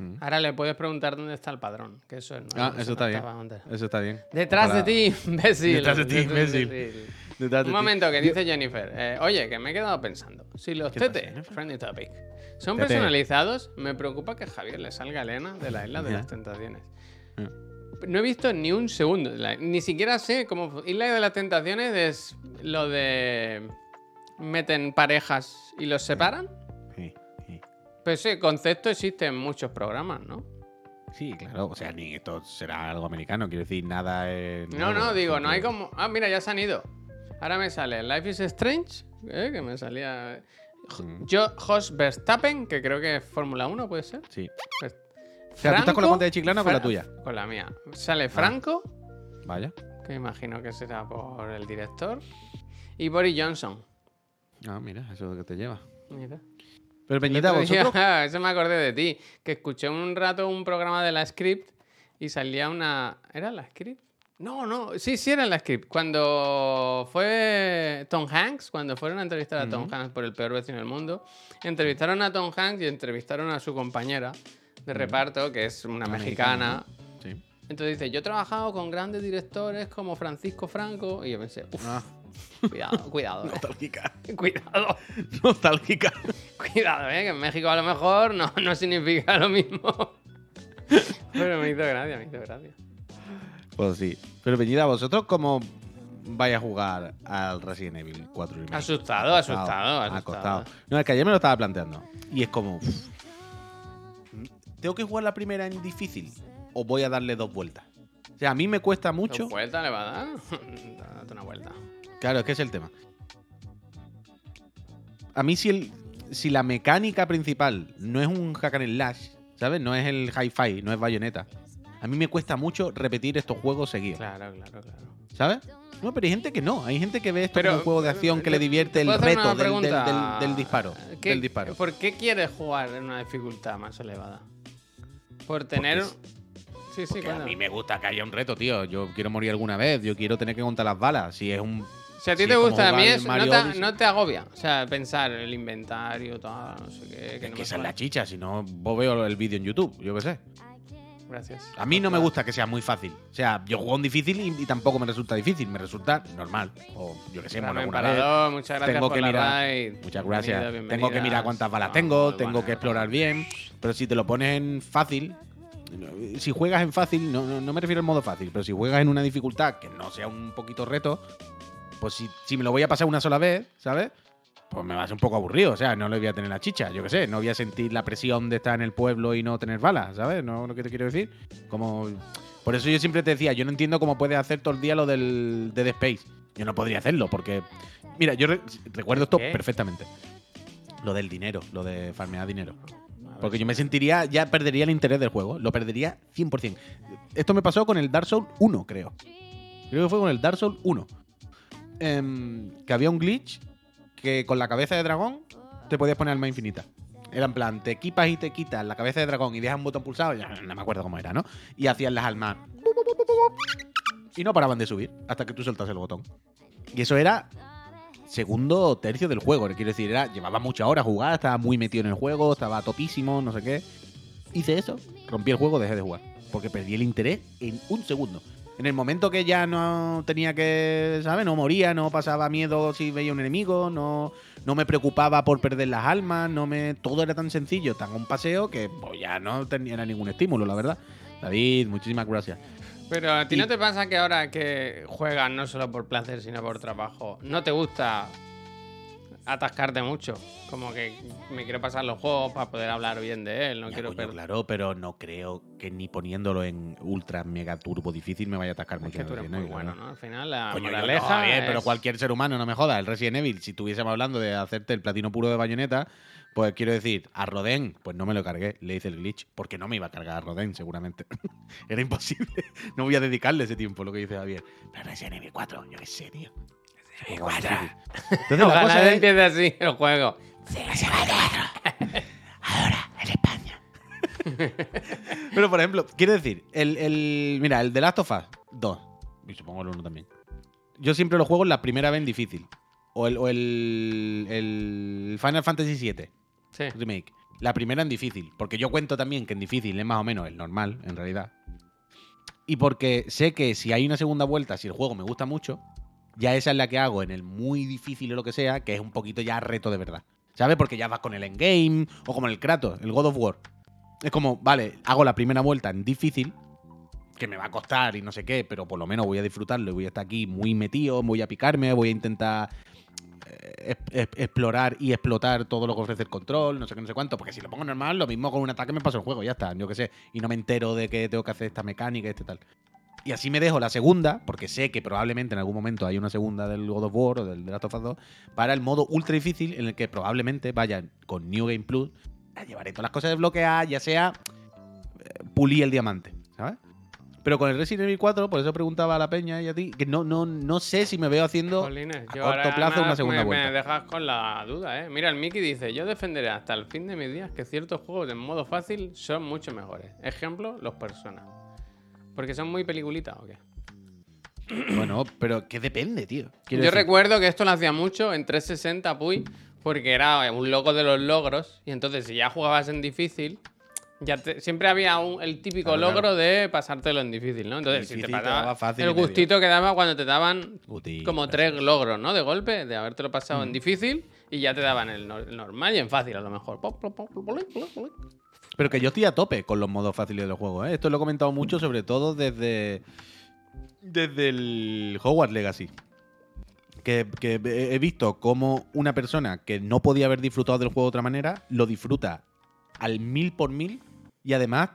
Mm. Ahora le puedes preguntar dónde está el padrón, que eso es nuevo, Ah, eso está bien. antes. Eso está bien. Detrás Ojalá- de ti, imbécil. Detrás de ti, imbécil. Detrás de Un momento, que dice Jennifer. eh, oye, que me he quedado pensando. si los ¿Qué pasa, TT? Friendly Topic, son personalizados, me preocupa que a Javier le salga Elena de la Isla de las Tentaciones. Ya. No he visto ni un segundo. ni siquiera sé cómo. Isla de las Tentaciones es lo de. Meten parejas y los separan. Pero ese concepto existe en muchos programas, ¿no? Sí, claro. O sea, ni esto será algo americano. Quiero decir, nada. No, no, digo, no hay como. Ah, mira, ya se han ido. Ahora me sale Life is Strange, eh, que me salía. Mm. Yo, Jos Verstappen, que creo que es Fórmula 1, puede ser. Sí. Ver- O sea, ¿tú estás con la Franco, cuenta de Chiclana o con la tuya? Con la mía. Sale Franco, Vaya. que imagino que será por el director. Y Boris Johnson. Ah, mira, eso es lo que te lleva. Mira. Pero Peñita, día, vosotros. eso me acordé de ti. Que escuché un rato un programa de la script y salía una. ¿Era la script? No, no, sí, sí era la script. Cuando fue Tom Hanks, cuando fueron a entrevistar a Tom Hanks por el peor vecino del mundo, entrevistaron a Tom Hanks y entrevistaron a su compañera de reparto, que es una Una mexicana. Sí. Entonces dice, yo he trabajado con grandes directores como Francisco Franco y yo pensé, uff, Ah, cuidado, cuidado, eh. nostálgica. cuidado. Nostálgica. Cuidado, ¿eh? que en México a lo mejor no, no significa lo mismo. Pero me hizo gracia, me hizo gracia. Pues sí. Pero Peñita, vosotros cómo vais a jugar al Resident Evil 4 remake? Asustado, asustado, asustado. Acostado. No, es que ayer me lo estaba planteando. Y es como. ¿Tengo que jugar la primera en difícil? ¿O voy a darle dos vueltas? O sea, a mí me cuesta mucho. ¿Dos vueltas le va a dar? Date una vuelta. Claro, es que es el tema. A mí, si, el, si la mecánica principal no es un hack and slash, ¿sabes? No es el hi-fi, no es bayoneta. A mí me cuesta mucho repetir estos juegos seguidos, Claro, claro, claro. ¿sabes? No, pero hay gente que no. Hay gente que ve esto Pero, como un juego de acción que le divierte el ¿Puedo hacer reto del, del- pregunta? del- del disparo. ¿Qué- del disparo. ¿Por qué quieres jugar en una dificultad más elevada? Por tener... Sí, sí, Que a mí me gusta que haya un reto, tío. Yo quiero morir alguna vez. Yo quiero tener que contar las balas. Si es un. Si a ti Sí, te gusta, a mí es, no, te, no te agobia. O sea, pensar el inventario, tal, no sé qué. Que Es no que esa es la chicha. Si no, vos veo el vídeo en YouTube. Yo qué sé. Gracias. A mí no me gusta que sea muy fácil. O sea, yo juego en difícil y, y tampoco me resulta difícil. Me resulta normal. O yo qué sé, Ramen alguna vez. Muchas gracias Tengo por que la mirar. Muchas Bienvenido, gracias. Tengo que mirar cuántas balas Ah, tengo. Tengo buena. que explorar bien. Pero si te lo pones en fácil. Si juegas en fácil, no, no, no me refiero al modo fácil, pero si juegas en una dificultad que no sea un poquito reto, pues si, si me lo voy a pasar una sola vez, ¿sabes? Pues me va a ser un poco aburrido, o sea, no le voy a tener la chicha, yo qué sé, no voy a sentir la presión de estar en el pueblo y no tener balas, ¿sabes? ¿No lo que te quiero decir? Como... Por eso yo siempre te decía, yo no entiendo cómo puedes hacer todo el día lo del Dead Space. Yo no podría hacerlo, porque... Mira, yo re- recuerdo esto ¿Qué? perfectamente. Lo del dinero, lo de farmear dinero. Porque yo me sentiría, ya perdería el interés del juego. Lo perdería 100%. Esto me pasó con el Dark Souls 1, creo. Creo que fue con el Dark Souls 1. Em, que había un glitch que con la cabeza de dragón te podías poner alma infinita. Era en plan, te equipas y te quitas la cabeza de dragón y dejas un botón pulsado, ya no me acuerdo cómo era, ¿no? Y hacías las almas. Y no paraban de subir hasta que tú soltas el botón. Y eso era segundo tercio del juego. Quiero decir, era, llevaba muchas horas jugar, estaba muy metido en el juego, estaba topísimo, no sé qué. Hice eso, rompí el juego, dejé de jugar. Porque perdí el interés en un segundo. En el momento que ya no tenía que, ¿sabes? No moría, no pasaba miedo si veía un enemigo, no, no me preocupaba por perder las almas, no me. Todo era tan sencillo, tan un paseo que pues, ya no tenía ningún estímulo, la verdad. David, muchísimas gracias. Pero a ti Y- no te pasa que ahora que juegas no solo por placer, sino por trabajo, no te gusta atascarte mucho. Como que me quiero pasar los juegos para poder hablar bien de él, no Ya, quiero coño, perder. claro, pero no creo que ni poniéndolo en ultra mega turbo difícil me vaya a atascar Es mucho. que tú eres muy Evil, bueno, ¿no? ¿no? Al final la Coño, no, moraleja a ver, pero cualquier ser humano, no me jodas. El Resident Evil, si estuviésemos hablando de hacerte el platino puro de bayoneta, pues quiero decir, a Rodén, pues no me lo cargué, le hice el glitch, porque no me iba a cargar a Rodén, seguramente. Era imposible. No voy a dedicarle ese tiempo, lo que dice Javier. Pero Resident Evil 4, yo qué sé, tío. Resident Evil 4. Entonces la cosa es... empiece así el juego. Ahora, en España. Pero, por ejemplo, quiero decir, el, el- mira, el de Last of Us 2, y supongo el 1 también. Yo siempre lo juego la primera vez en difícil. O el, o el, el Final Fantasy VII Sí. Remake. La primera en difícil. Porque yo cuento también que en difícil es más o menos el normal, en realidad. Y porque sé que si hay una segunda vuelta, si el juego me gusta mucho, ya esa es la que hago en el muy difícil o lo que sea, que es un poquito ya reto de verdad. ¿Sabes? Porque ya vas con el endgame, o como el Kratos, el God of War. Es como, vale, hago la primera vuelta en difícil, que me va a costar y no sé qué, pero por lo menos voy a disfrutarlo y voy a estar aquí muy metido, voy a picarme, voy a intentar eh, explorar y explotar todo lo que ofrece el control, no sé qué, no sé cuánto, porque si lo pongo normal, lo mismo con un ataque me paso el juego, ya está, yo qué sé, y no me entero de que tengo que hacer esta mecánica, este tal. Y así me dejo la segunda, porque sé que probablemente en algún momento hay una segunda del God of War o del The Last of Us 2, para el modo ultra difícil en el que probablemente vayan con New Game Plus llevaré todas las cosas desbloqueadas, ya sea eh, pulir el diamante, ¿sabes? Pero con el Resident Evil 4, por eso preguntaba a la peña y a ti, que no, no, no sé si me veo haciendo Jolines, a yo corto plazo una segunda me, vuelta. me dejas con la duda, ¿eh? Mira, el Mickey dice, yo defenderé hasta el fin de mis días que ciertos juegos en modo fácil son mucho mejores. Ejemplo, los Persona. Porque son muy peliculitas, ¿o qué? Bueno, pero que depende, tío. Quiero Yo decir, recuerdo que esto lo hacía mucho en 360, Puy, porque era un loco de los logros. Y entonces, si ya jugabas en difícil, ya te- siempre había un- el típico Claro, logro de pasártelo en difícil, ¿no? Entonces, si te Difícil te pasaba daba fácil y el gustito que daba cuando te daban Guti, como tres es. logros, ¿no? De golpe, de habértelo pasado Mm. en difícil y ya te daban el, nor- el normal y en fácil a lo mejor. Pop, pop, pop, pop, pop, pop, pop. Pero que yo estoy a tope con los modos fáciles del juego, ¿eh? Esto lo he comentado mucho, sobre todo desde. Desde el Hogwarts Legacy. Que, he visto cómo una persona que no podía haber disfrutado del juego de otra manera, lo disfruta al mil por mil y además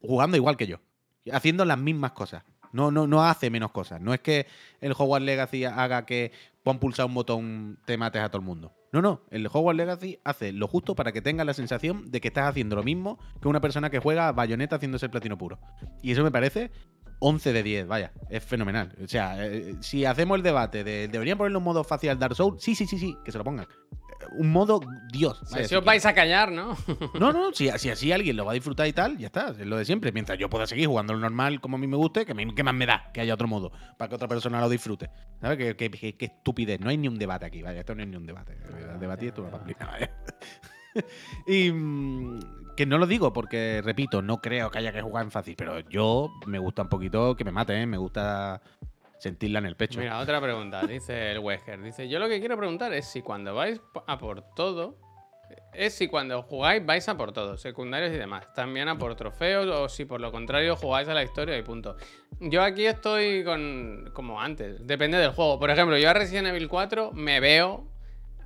jugando igual que yo. Haciendo las mismas cosas. No, no, no hace menos cosas. No es que el Hogwarts Legacy haga que pon pulsar un botón te mates a todo el mundo. No, no. El Hogwarts Legacy hace lo justo para que tengas la sensación de que estás haciendo lo mismo que una persona que juega bayoneta haciéndose el platino puro. Y eso me parece 11 de 10, vaya. Es fenomenal. O sea, eh, si hacemos el debate de deberían ponerle un modo fácil al Dark Souls, sí, sí, sí, sí, que se lo pongan. Eh, Un modo Dios. Si os vais a callar, ¿no? no, no, si, si así alguien lo va a disfrutar y tal, ya está, es lo de siempre. Mientras yo pueda seguir jugando lo normal como a mí me guste, que me- ¿qué más me da que haya otro modo para que otra persona lo disfrute? ¿Sabes? Qué, qué- qué- qué estupidez. No hay ni un debate aquí, vaya. Esto no es ni un debate. Eh, Debatir esto es una pamplina, vaya. y mm, que no lo digo porque, repito, no creo que haya que jugar en fácil, pero yo me gusta un poquito que me mate, ¿eh? me gusta sentirla en el pecho. Mira, otra pregunta, dice el Wesker. Dice, yo lo que quiero preguntar es si cuando vais a por todo, es si cuando jugáis vais a por todo, secundarios y demás. También a por trofeos o si por lo contrario jugáis a la historia y punto. Yo aquí estoy con como antes, depende del juego. Por ejemplo, yo a Resident Evil 4 me veo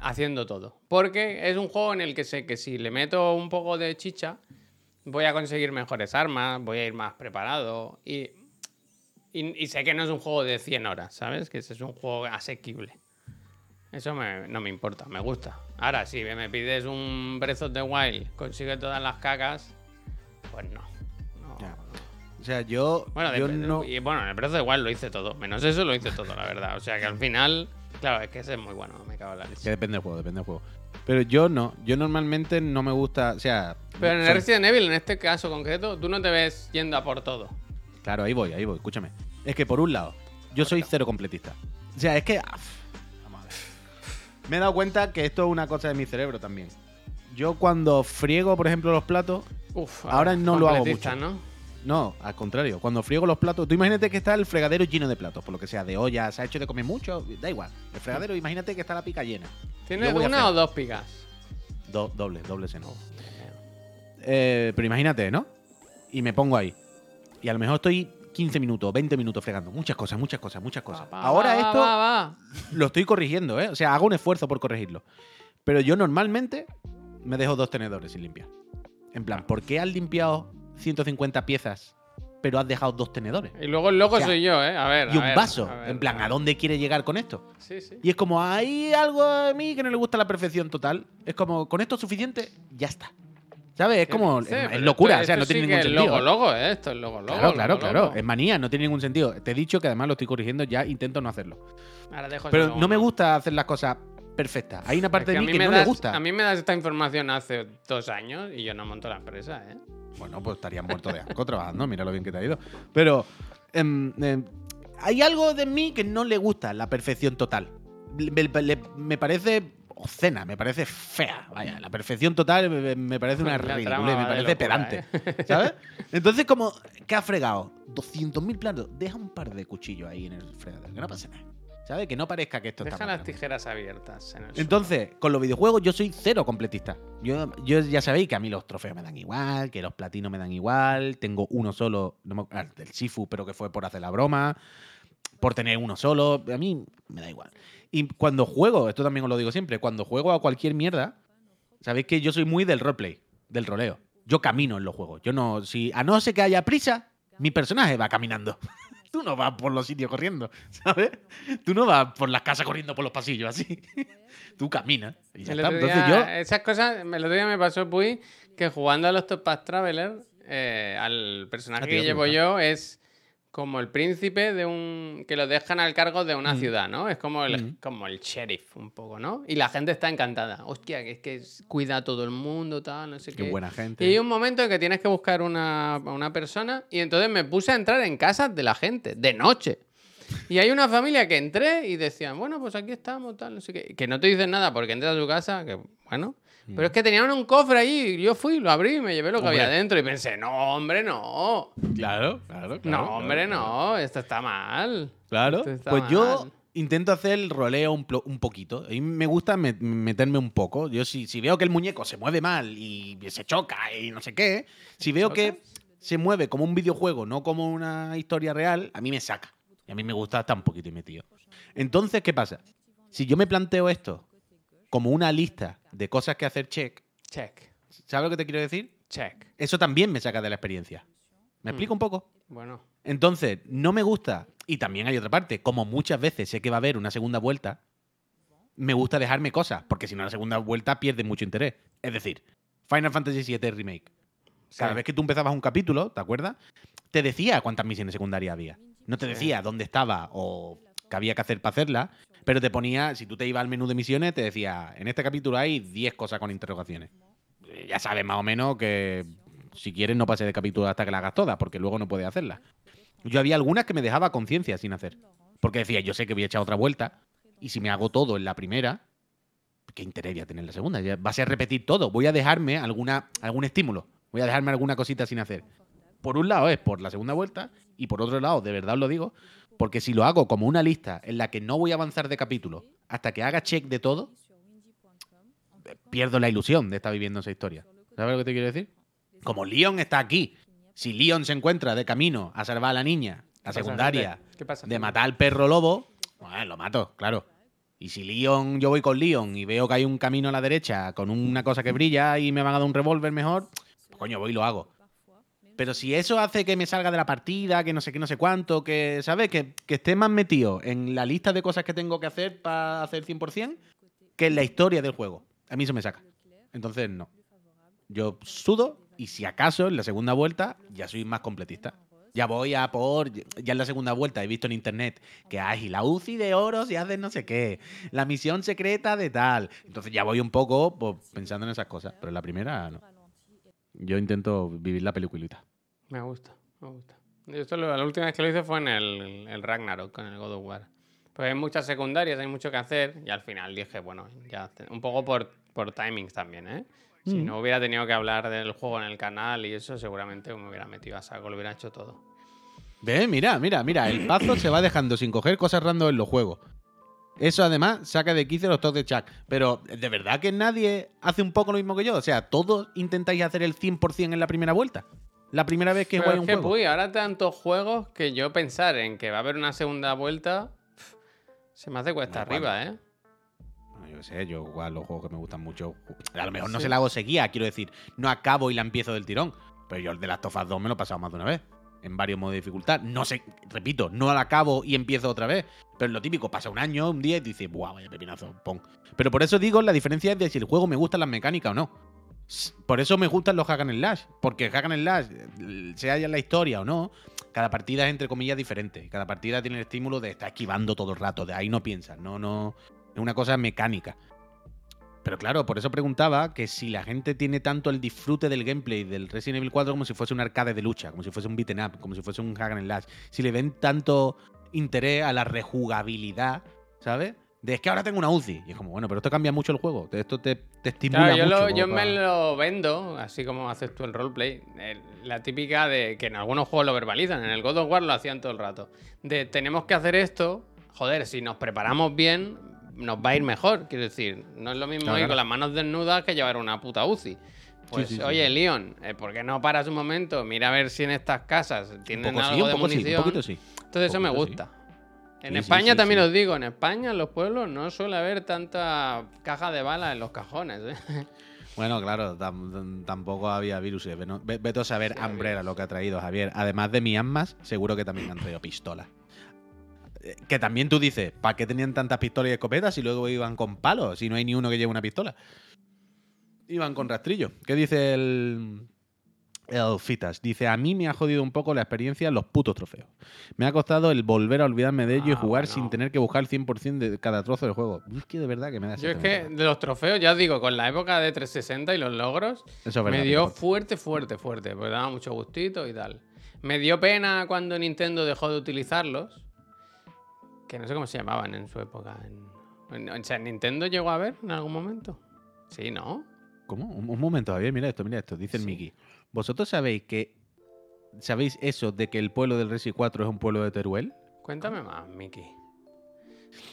haciendo todo. Porque es un juego en el que sé que si le meto un poco de chicha, voy a conseguir mejores armas, voy a ir más preparado y y, y sé que no es un juego de 100 horas, ¿sabes? Que ese es un juego asequible. Eso me- no me importa, me gusta. Ahora, si me pides un Breath of the Wild, consigue todas las cacas, pues no. No. Ya. O sea, yo, Bueno, yo dep- no... y bueno, en el Breath of the Wild lo hice todo. Menos eso lo hice todo, la verdad. O sea que al final, claro, es que ese es muy bueno, me cago en la Que leche. depende del juego, depende del juego. Pero yo no, yo normalmente no me gusta, o sea... Pero en el Resident Evil, en este caso concreto, tú no te ves yendo a por todo. Claro, ahí voy, ahí voy, escúchame. Es que por un lado, yo soy cero completista. O sea, es que. ah, vamos a ver. Me he dado cuenta que esto es una cosa de mi cerebro también. Yo cuando friego, por ejemplo, los platos. Uf, Ahora no lo hago mucho. ¿no? No, al contrario. Cuando friego los platos. Tú imagínate que está el fregadero lleno de platos, por lo que sea, de olla, se ha hecho de comer mucho, da igual. El fregadero, imagínate que está la pica llena. ¿Tienes una o dos picas? Do- doble, doble seno. Eh, pero imagínate, ¿no? Y me pongo ahí. Y a lo mejor estoy 15 minutos, 20 minutos fregando. Muchas cosas, muchas cosas, muchas cosas. Va, va, Ahora va, esto lo estoy corrigiendo, ¿eh? O sea, hago un esfuerzo por corregirlo. Pero yo normalmente me dejo dos tenedores sin limpiar. En plan, ¿por qué has limpiado 150 piezas, pero has dejado dos tenedores? Y luego el loco O sea, soy yo, ¿eh? A ver. Y a un ver, vaso. a ver, En plan, a ¿a dónde quiere llegar con esto? Sí, sí. Y es como, hay algo a mí que no le gusta la perfección total. Es como, con esto es suficiente, ya está. ¿Sabes? Es como, Sí, es, locura, esto- o sea, no tiene sí ningún sentido. Logo, logo, ¿eh? Esto es logo, logo. Claro, claro, logo, claro. logo. Es manía, no tiene ningún sentido. Te he dicho que además lo estoy corrigiendo, ya intento no hacerlo. Ahora dejo Pero no me gusta hacer las cosas perfectas. Hay una Es parte que de mí mí que me no das- le gusta. A mí me das esta información hace dos años y yo no monto la empresa, ¿eh? Bueno, pues estarías muerto de asco trabajando, mira lo bien que te ha ido. Pero em, em, hay algo de mí que no le gusta la perfección total. Me parece obscena, me parece fea. Vaya, la perfección total me, me parece una La ridiculez, trama me parece locura, pedante. ¿eh? ¿Sabes? Entonces, como, ¿qué ha fregado? 200.000 platos. Deja un par de cuchillos ahí en el fregadero, que no pasa nada. ¿sabes? Que no parezca que esto Deja está las pasando. tijeras abiertas en el suelo. Entonces, con los videojuegos yo soy cero completista. Yo, yo ya sabéis que a mí los trofeos me dan igual, que los platinos me dan igual. Tengo uno solo, no me- ah, del Sifu, pero que fue por hacer la broma. Por tener uno solo. A mí me da igual. Y cuando juego, esto también os lo digo siempre, cuando juego a cualquier mierda, sabéis que yo soy muy del roleplay, del roleo. Yo camino en los juegos. Yo no, si a no ser que haya prisa, mi personaje va caminando. Tú no vas por los sitios corriendo, ¿sabes? Tú no vas por las casas corriendo por los pasillos así. Tú caminas. Y ya El está. otro Entonces día- yo. Esas cosas, el otro día me pasó, Puy, que jugando a los Topaz Traveler, eh, al personaje que llevo yo es como el príncipe de un. que lo dejan al cargo de una Mm. ciudad, ¿no? Es como el, Mm. como el sheriff, un poco, ¿no? Y la gente está encantada. Hostia, que es que cuida a todo el mundo, tal, no sé qué. Qué buena gente. Y hay un momento en que tienes que buscar una, a una persona y entonces me puse a entrar en casas de la gente, de noche. Y hay una familia que entré y decían, bueno, pues aquí estamos, tal, no sé qué. Que no te dicen nada porque entras a su casa, que bueno. Pero es que tenían un cofre allí y yo fui, lo abrí y me llevé lo que Hombre. había dentro y pensé, no, hombre, no. Claro, claro. claro, no, claro, hombre, claro. no, esto está mal. Claro. Está Pues yo intento hacer el roleo un, un poquito. A mí me gusta me- meterme un poco. Yo si, si veo que el muñeco se mueve mal y se choca y no sé qué, si veo que se mueve como un videojuego, no como una historia real, a mí me saca. Y a mí me gusta estar un poquito metido. Entonces, ¿qué pasa? Si yo me planteo esto como una lista de cosas que hacer check, Check, ¿sabes lo que te quiero decir? check. Eso también me saca de la experiencia. ¿Me Mm. explico un poco? Bueno, Entonces, no me gusta, y también hay otra parte, como muchas veces sé que va a haber una segunda vuelta, me gusta dejarme cosas, porque si no la segunda vuelta pierde mucho interés. Es decir, Final Fantasy VII Remake. Cada sí. vez que tú empezabas un capítulo, ¿te acuerdas? Te decía cuántas misiones secundarias había. No te decía dónde estaba o qué había que hacer para hacerla, pero te ponía, si tú te ibas al menú de misiones, te decía, en este capítulo hay 10 cosas con interrogaciones. Eh, Ya sabes más o menos que si quieres no pase de capítulo hasta que la hagas todas, porque luego no puedes hacerla. Yo había algunas que me dejaba conciencia sin hacer. Porque decía, yo sé que voy a echar otra vuelta, y si me hago todo en la primera, ¿qué interés voy a tener en la segunda? Va a ser repetir todo. Voy a dejarme alguna, algún estímulo. Voy a dejarme alguna cosita sin hacer. Por un lado es por la segunda vuelta, y por otro lado, de verdad os lo digo, porque si lo hago como una lista en la que no voy a avanzar de capítulo hasta que haga check de todo, pierdo la ilusión de estar viviendo esa historia. ¿Sabes lo que te quiero decir? Como Leon está aquí, si Leon se encuentra de camino a salvar a la niña, la secundaria, gente? ¿Qué pasa, de matar al perro lobo, bueno, lo mato, claro. Y si Leon, yo voy con Leon y veo que hay un camino a la derecha con una cosa que brilla y me van a dar un revólver mejor, pues coño, voy y lo hago. Pero si eso hace que me salga de la partida, que no sé qué, no sé cuánto, que, ¿sabes? Que, esté más metido en la lista de cosas que tengo que hacer para hacer 100% que en la historia del juego. A mí eso me saca. Entonces, no. Yo sudo y si acaso en la segunda vuelta ya soy más completista. Ya voy a por. Ya en la segunda vuelta he visto en internet que hay la UCI de oro si haces no sé qué. La misión secreta de tal. Entonces ya voy un poco pues, pensando en esas cosas. Pero en la primera no. Yo intento vivir la peliculita. Me gusta, me gusta. Yo esto lo- la última vez que lo hice fue en el, el Ragnarok, con el God of War. Pues hay muchas secundarias, hay mucho que hacer. Y al final dije, bueno, ya. Un poco por, por timings también, ¿eh? Si Mm. no hubiera tenido que hablar del juego en el canal y eso, seguramente me hubiera metido a saco, lo hubiera hecho todo. Ve, mira, mira, mira. El pazo se va dejando sin coger cosas random en los juegos. Eso además saca de quicio los toques de Chuck. Pero de verdad que nadie hace un poco lo mismo que yo. O sea, todos intentáis hacer el 100% en la primera vuelta. La primera vez que Pero es un que, juego. puy, ahora tantos juegos que yo pensar en que va a haber una segunda vuelta, se me hace cuesta Bueno, arriba, ¿eh? Bueno, yo qué sé, yo a los juegos que me gustan mucho. A lo mejor no se la hago seguía, quiero decir, no acabo y la empiezo del tirón. Pero yo el de las Tofas 2 me lo he pasado más de una vez. En varios modos de dificultad. No sé, repito, no la acabo y empiezo otra vez. Pero lo típico, pasa un año, un día y dices, ¡buah, vaya pepinazo! Pon. Pero por eso digo, la diferencia es de si el juego me gustan las mecánicas o no. Por eso me gustan los Hack and Slash. Porque and Slash, sea ya en la historia o no, cada partida es entre comillas diferente. Cada partida tiene el estímulo de estar esquivando todo el rato. De ahí no piensas, no, no. Es una cosa mecánica. Pero claro, por eso preguntaba que si la gente tiene tanto el disfrute del gameplay del Resident Evil 4 como si fuese un arcade de lucha, como si fuese un beaten up, como si fuese un hack and slash, si le ven tanto interés a la rejugabilidad, ¿sabes? De es que ahora tengo una UCI. Y es como, bueno, pero esto cambia mucho el juego. Esto te, te estimula Claro, yo, mucho. lo- yo me lo vendo, así como haces tú el roleplay. La típica de que en algunos juegos lo verbalizan, en el God of War lo hacían todo el rato. De tenemos que hacer esto joder, si nos preparamos bien, nos va a ir mejor. Quiero decir, no es lo mismo Claro, ir claro. con las manos desnudas que llevar una puta UCI. Pues, sí, sí. oye, Leon, eh, ¿por qué no paras un momento? Mira a ver si en estas casas Un tienen poco sí, algo un de poco sí, un munición. poquito sí. Entonces eso me gusta. En Sí, España sí, también os digo, en España, en los pueblos, no suele haber tanta caja de balas en los cajones. ¿eh? Bueno, claro, tam- tampoco había virus. Ve- ve- Vete a saber virus. lo que ha traído Javier. Además de miasmas, seguro que también han traído pistolas. Eh, Que también tú dices, ¿para qué tenían tantas pistolas y escopetas si luego iban con palos? Si no hay ni uno que lleve una pistola. Iban con rastrillo. ¿Qué dice el, el Fitas? Dice, a mí me ha jodido un poco la experiencia los putos trofeos. Me ha costado el volver a olvidarme de ello y Ah, jugar bueno. sin tener que buscar el 100% de cada trozo del juego. Es que de verdad que me da Yo es que de los trofeos, ya os digo, con la época de 360 y los logros, Eso es verdad, me dio fuerte, fuerte, fuerte, porque daba mucho gustito y tal. Me dio pena cuando Nintendo dejó de utilizarlos, que no sé cómo se llamaban en su época. En, o sea, ¿Nintendo llegó a ver en algún momento? Sí, ¿no? ¿Cómo? Un, un momento, Javier, mira esto, mira esto. Dice el Sí. ¿Vosotros sabéis que. ¿Sabéis eso de que el pueblo del Resi 4 es un pueblo de Teruel? Cuéntame más, Miki.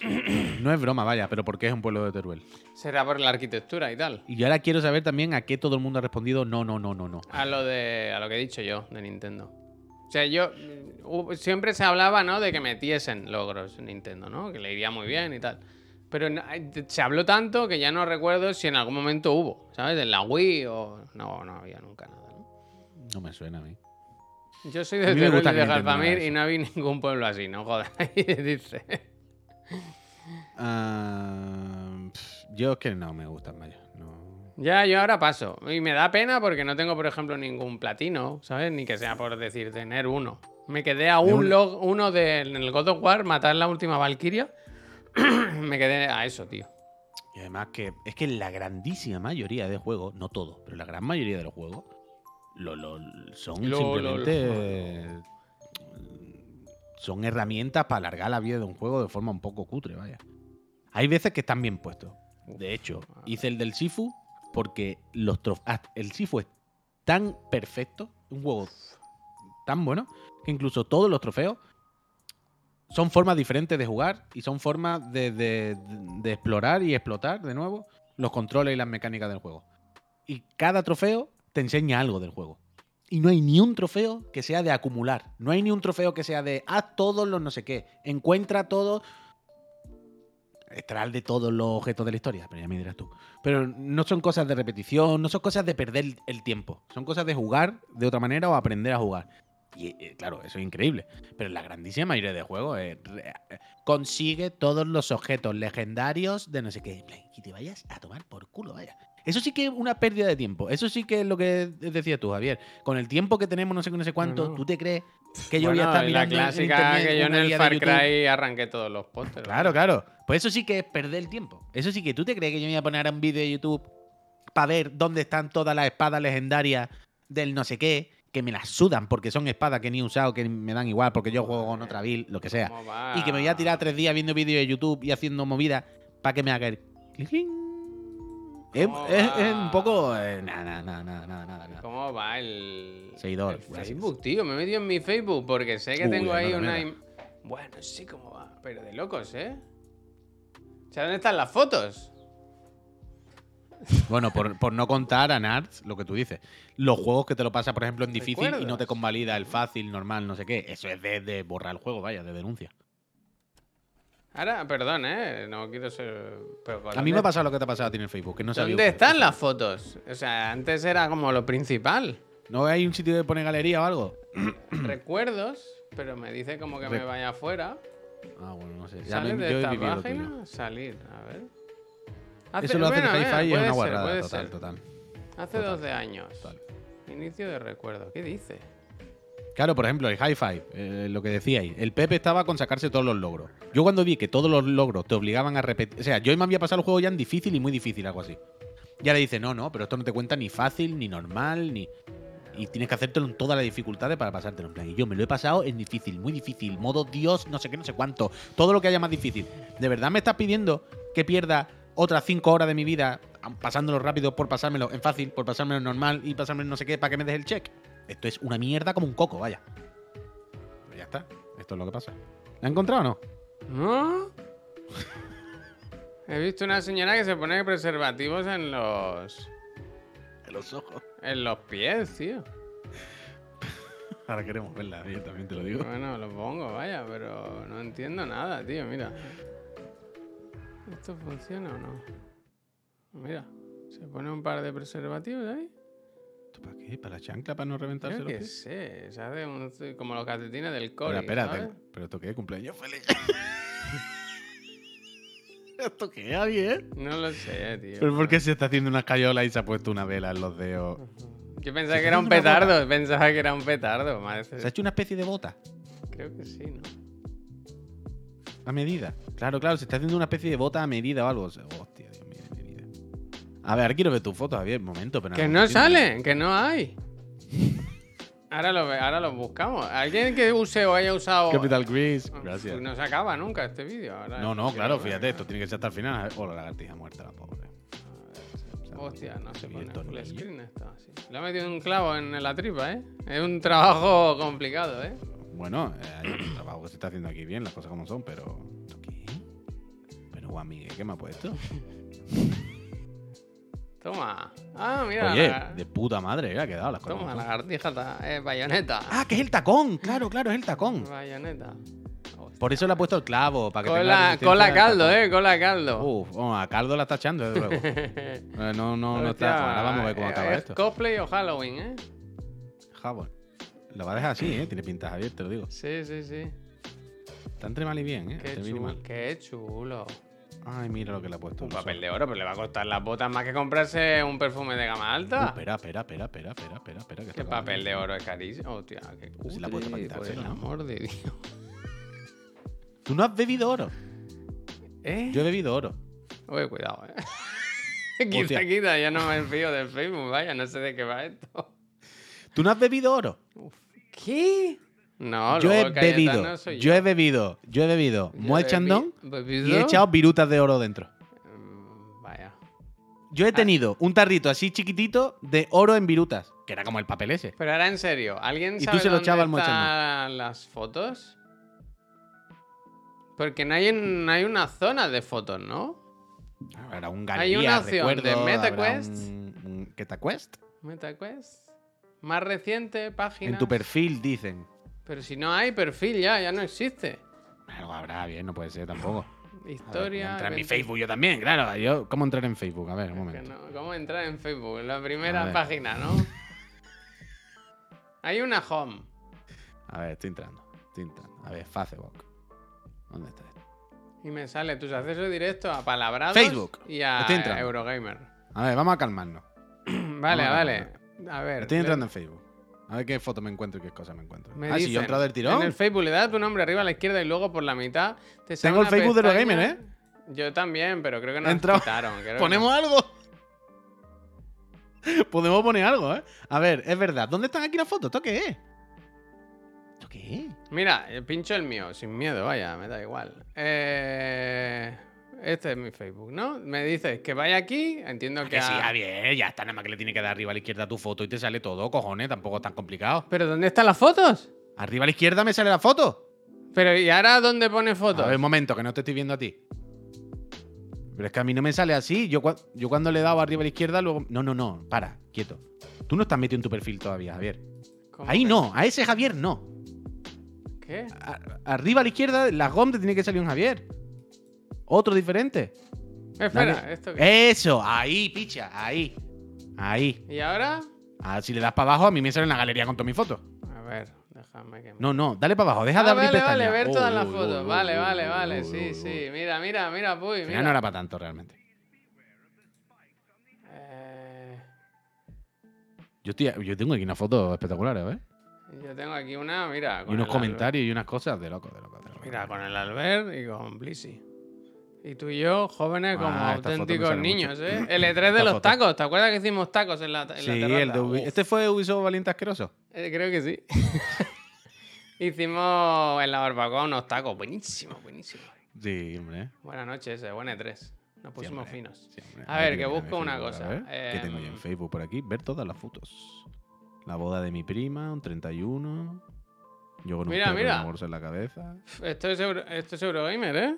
No es broma, vaya, pero ¿por qué es un pueblo de Teruel? Será por la arquitectura y tal. Y yo ahora quiero saber también a qué todo el mundo ha respondido no, no, no, no, no. A lo de. a lo que he dicho yo, de Nintendo. O sea, yo. hu- Siempre se hablaba, ¿no? De que metiesen logros en Nintendo, ¿no? Que le iría muy bien y tal. Pero se habló tanto que ya no recuerdo si en algún momento hubo, ¿sabes? En la Wii o. No, no había nunca nada, ¿no? Me suena a mí. Yo soy de Teruel y de Galpamir y no vi ningún pueblo así, no jodas. Dice. Ah, yo es que no me gustan, vaya. No. Ya, yo ahora paso. Y me da pena porque no tengo, por ejemplo, ningún platino, ¿sabes? Ni que sea por decir tener uno. Me quedé a un log, uno de, en el God of War, matar la última Valkyria. me quedé a eso, tío. Y además que es que la grandísima mayoría de juegos, no todo, pero la gran mayoría de los juegos, lo, lo- son Lo- simplemente. Son herramientas para alargar la vida de un juego de forma un poco cutre, vaya. Hay veces que están bien puestos. De hecho, hice el del Sifu porque los trof- ah, el Sifu es tan perfecto, un juego tan bueno, que incluso todos los trofeos son formas diferentes de jugar y son formas de, de- de explorar y explotar de nuevo los controles y las mecánicas del juego. Y cada trofeo te enseña algo del juego. Y no hay ni un trofeo que sea de acumular. No hay ni un trofeo que sea de haz todos los no sé qué. Encuentra todo. Extraer de todos los objetos de la historia, pero ya me dirás tú. Pero no son cosas de repetición, no son cosas de perder el tiempo. Son cosas de jugar de otra manera o aprender a jugar. Y eh, claro, eso es increíble. Pero la grandísima mayoría de juegos eh, eh, consigue todos los objetos legendarios de no sé qué. Y te vayas a tomar por culo, vaya. Eso sí que es una pérdida de tiempo. Eso sí que es lo que decías tú, Javier. Con el tiempo que tenemos, no sé qué, no sé cuánto, No, no. ¿tú te crees que yo voy a estar mirando la en clásica internet que yo en el Far? Cry arranqué todos los pósters. Claro, claro. Pues eso sí que es perder el tiempo. Eso sí que tú te crees que yo me voy a poner un vídeo de YouTube para ver dónde están todas las espadas legendarias del no sé qué, que me las sudan porque son espadas que ni he usado, que me dan igual, porque yo juego con otra build, lo que sea. Y que me voy a tirar tres días viendo vídeos de YouTube y haciendo movidas para que me haga el. clink. Es, un poco. eh, Nada, nada, nada, nada. ¿Cómo va el, Seguidor, el. Facebook, tío? Me he metido en mi Facebook porque sé que Uy, tengo ahí no una... im- Bueno, sí, cómo va. Pero de locos, ¿eh? O sea, ¿dónde están las fotos? Bueno, por, por no contar a Nards, lo que tú dices. Los juegos que te lo pasa, por ejemplo, en difícil y no te convalida el fácil, normal, no sé qué. Eso es de, de borrar el juego, vaya, de denuncia. Ahora, perdón, ¿eh? No quiero ser... Pero A mí me ha pasado lo que te ha pasado a ti en el Facebook, que no sabía ¿Dónde están las fotos? O sea, antes era como lo principal. ¿No hay un sitio de pone galería o algo? Recuerdos, pero me dice como que me vaya afuera. Ah, bueno, no sé. Ya ¿Sale me- de yo esta página? Salir, a ver. Hace- Eso lo hace bueno, Hi-Fi y es puede una puede total, total. Hace Total, 12 años. total. Inicio de recuerdo. ¿Qué dice? Claro, por ejemplo, el Hi-Fi, eh, lo que decíais. El Pepe estaba con sacarse todos los logros. Yo cuando vi que todos los logros te obligaban a repetir. O sea, yo me había pasado el juego ya en difícil y muy difícil, algo así. Y ahora dice, no, no, pero esto no te cuenta ni fácil, ni normal, ni. Y tienes que hacértelo en todas las dificultades para pasártelo en plan. Y yo me lo he pasado en difícil, muy difícil, modo Dios, no sé qué, no sé cuánto. Todo lo que haya más difícil. ¿De verdad me estás pidiendo que pierda otras 5 horas de mi vida pasándolo rápido por pasármelo en fácil, por pasármelo en normal y pasármelo en no sé qué para que me des el check? Esto es una mierda como un coco, vaya. Ya está. Esto es lo que pasa. ¿La has encontrado o no? ¿No? He visto una señora que se pone preservativos en los. En los ojos. en los pies, tío. Ahora queremos verla, yo también te lo digo. Bueno, lo pongo, vaya, pero no entiendo nada, tío, mira. ¿Esto funciona o no? Mira, se pone un par de preservativos ahí. ¿Esto para qué? ¿Para la chancla? ¿Para no reventarse Creo los que pies? sé, se hace un- como los calcetines del Pero core. espérate, ¿pero esto qué? ¿Cumpleaños feliz? ¿Esto qué, Javier? No lo sé, tío. ¿Pero por qué se está haciendo una escayola y se ha puesto una vela en los dedos? Yo pensaba ¿Se que era un una petardo, pensaba que era un petardo. madre. ¿Se ha hecho una especie de bota? Creo que sí, ¿no? A medida. Claro, claro, se está haciendo una especie de bota a medida o algo. Medida. A ver, quiero ver tu foto, Javier, un momento. Pero Que no sale, que no hay. Ahora lo, ahora lo buscamos. ¿Alguien que use o haya usado... Capital Grease. Pues Gracias. No se acaba nunca este vídeo. No, no, claro, ver. fíjate, esto tiene que ser hasta el final. Oh, la lagartija muerta, la pobre. Hostia, no se pone el full screen esto. Le ha metido un clavo en la tripa, ¿eh? Es un trabajo complicado, ¿eh? Bueno, eh, hay un trabajo que se está haciendo aquí bien, las cosas como son, pero. ¿Esto qué? Pero Juan Miguel, ¿qué me ha puesto? Toma. Ah, mira. Oye, la- de puta madre, eh, ha quedado las cosas. Toma, son. lagartija, ta- eh, bayoneta. Ah, que es el tacón, claro, claro, es el tacón. Bayoneta. Por eso le ha puesto el clavo, para que Cola, cola caldo, eh, cola caldo. Uf, bueno, a caldo la está echando, desde luego. Eh, no, no, no está. Ahora vamos a ver cómo eh, acaba ¿es esto. cosplay o Halloween, ¿eh? Jabón. Lo va a dejar así, ¿eh? Tiene pintas abiertas, te lo digo. Sí, sí, sí. Está entre mal y bien, ¿eh? Qué Entre chulo. mal. Qué chulo. Ay, mira lo que le ha puesto. Un papel de oro, pero le va a costar las botas más que comprarse un perfume de gama Uh, alta. espera, espera, espera, espera, espera, espera, espera. que ¿Qué papel de oro es carísimo? Hostia, qué Pues si la puesto para cutre, por el amor de Dios. Tú no has bebido oro. ¿Eh? Yo he bebido oro. Oye, cuidado, ¿eh? quita, Hostia. quita, ya no me fío del Facebook, vaya, no sé de qué va esto. ¿Tú no has bebido oro? ¿Qué? No, yo he bebido. yo he bebido. Yo he bebido. Yo he y he echado virutas de oro dentro. Mm, Vaya. Yo Ah. he tenido un tarrito así chiquitito de oro en virutas, que era como el papel ese. Pero ahora en serio, ¿alguien Y tú sabe se lo dónde al están las fotos? Porque no hay, no hay una zona de fotos, ¿no? Era un Hay galería, una opción de recuerdo, habrá MetaQuest. un- ¿Quetaquest? MetaQuest. Más reciente, página. En tu perfil dicen. Pero si no hay perfil ya, ya no existe. Algo habrá bien, no puede ser tampoco. Historia. ¿cómo entrar en mi 20. Facebook yo también, claro. Yo, ¿Cómo entrar en Facebook? A ver, un momento. no, ¿Cómo entrar en Facebook? En la primera página, ¿no? hay una home. A ver, estoy entrando. Estoy entrando. A ver, Facebook. ¿Dónde está? esto? Y me sale tus accesos directos a Palabrados Facebook. y a Estoy entrando. Eurogamer. A ver, vamos a calmarnos. vale, Vamos a vale. A ver. Estoy le- entrando en Facebook. A ver qué foto me encuentro y qué cosa me encuentro. me ah, si yo he entrado del tirón. En el Facebook le das tu nombre arriba a la izquierda y luego por la mitad te sale Tengo el Facebook de pestaña- Eurogamer, ¿eh? Yo también, pero creo que no He lo entrado. quitaron. que Ponemos algo. Podemos poner algo, ¿eh? A ver, es verdad. ¿Dónde están aquí las fotos? ¿Esto qué es? ¿Esto qué es? Mira, eh, pincho el mío, sin miedo, vaya, me da igual. Eh, Este es mi Facebook, ¿no? Me dices que vaya aquí, entiendo que... Que sí, a- Javier, ya está. Nada más que le tiene que dar arriba a la izquierda tu foto y te sale todo, cojones. Tampoco es tan complicado. ¿Pero dónde están las fotos? Arriba a la izquierda me sale la foto. Pero ¿y ahora dónde pone fotos? A ver, un momento, que no te estoy viendo a ti. Pero es que a mí no me sale así. Yo, cua- yo cuando le he dado arriba a la izquierda, luego. No, no, no. Para, quieto. Tú no estás metido en tu perfil todavía, Javier. ¿Cómo Ahí que- no, a ese Javier no. ¿Qué? A- arriba a la izquierda, la GOM te tiene que salir un Javier. Otro diferente. Espera, Dale. ¿esto qué? Eso, ahí, picha, ahí. Ahí. ¿Y ahora? Ah, si le das para abajo, a mí me sale en la galería con todas mis fotos. A ver, déjame que... me- No, no, dale para abajo, deja de Ah, abrir vale, pestañas. vale, ver todas las fotos. vale, vale, vale, sí, sí. Mira, mira, mira, puy, mira. no era para tanto realmente. Eh, Yo, estoy, yo tengo aquí una foto espectacular, ¿eh? yo tengo aquí una, mira. Y unos comentarios y unas cosas de loco, de loco, de loco. Mira, con el Albert y con Blissy. Y tú y yo, jóvenes como Ah, auténticos niños. ¿eh? El E3 de Esta los foto. tacos. ¿Te acuerdas que hicimos tacos en la, en la Sí, terraza? el de Ubi- Uf, ¿Este fue Ubisoft Valiente Asqueroso? eh, creo que sí. Hicimos en la barbacoa unos tacos. Buenísimos, buenísimos. Sí, hombre. ¿eh? Buenas noches, ese, buen E3. Nos pusimos finos. A ver, que busco una Facebook, cosa. ver. ¿Qué tengo yo en Em, Facebook por aquí? Ver todas las fotos. La boda de mi prima, un 31. Yo con un Mira, y mira. en la cabeza. Esto es, Euro- esto es Eurogamer, ¿eh?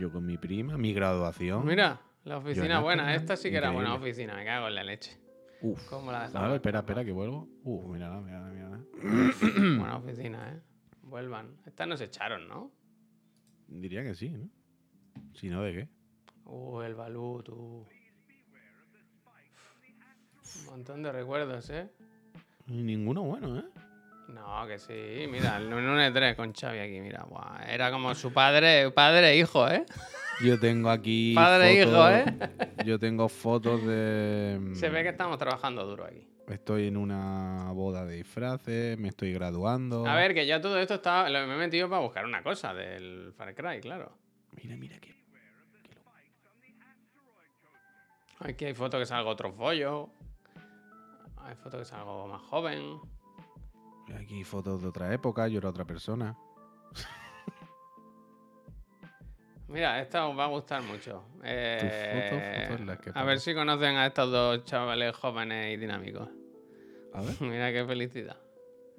Yo con mi prima, mi graduación. Mira, la oficina buena. Esta sí que era buena oficina. Me cago en la leche. Uf. ¿Cómo la A dejaba? ver, espera, espera, que vuelvo. Uh, mírala, mírala, mírala. Buena oficina, ¿eh? Vuelvan. Estas nos echaron, ¿no? Diría que sí, ¿no? Si no, ¿de qué? Uh, el Balut, uh. Un montón de recuerdos, ¿eh? Ninguno bueno, ¿eh? No, que sí. Mira, el 993 con Xavi aquí, mira. buah, Era como su padre, padre e hijo, ¿eh? Yo tengo aquí. Padre e hijo, ¿eh? Yo tengo fotos de. Se ve que estamos trabajando duro aquí. Estoy en una boda de disfraces, me estoy graduando. A ver, que ya todo esto. Lo me he metido para buscar una cosa del Far Cry, claro. Mira, mira que. Aquí hay fotos que salgo otro follo. Hay fotos que salgo más joven. Aquí fotos de otra época, yo era otra persona. Mira, esta os va a gustar mucho. Eh, fotos, las que a ver si conocen a estos dos chavales jóvenes y dinámicos. A ver. Mira qué felicidad.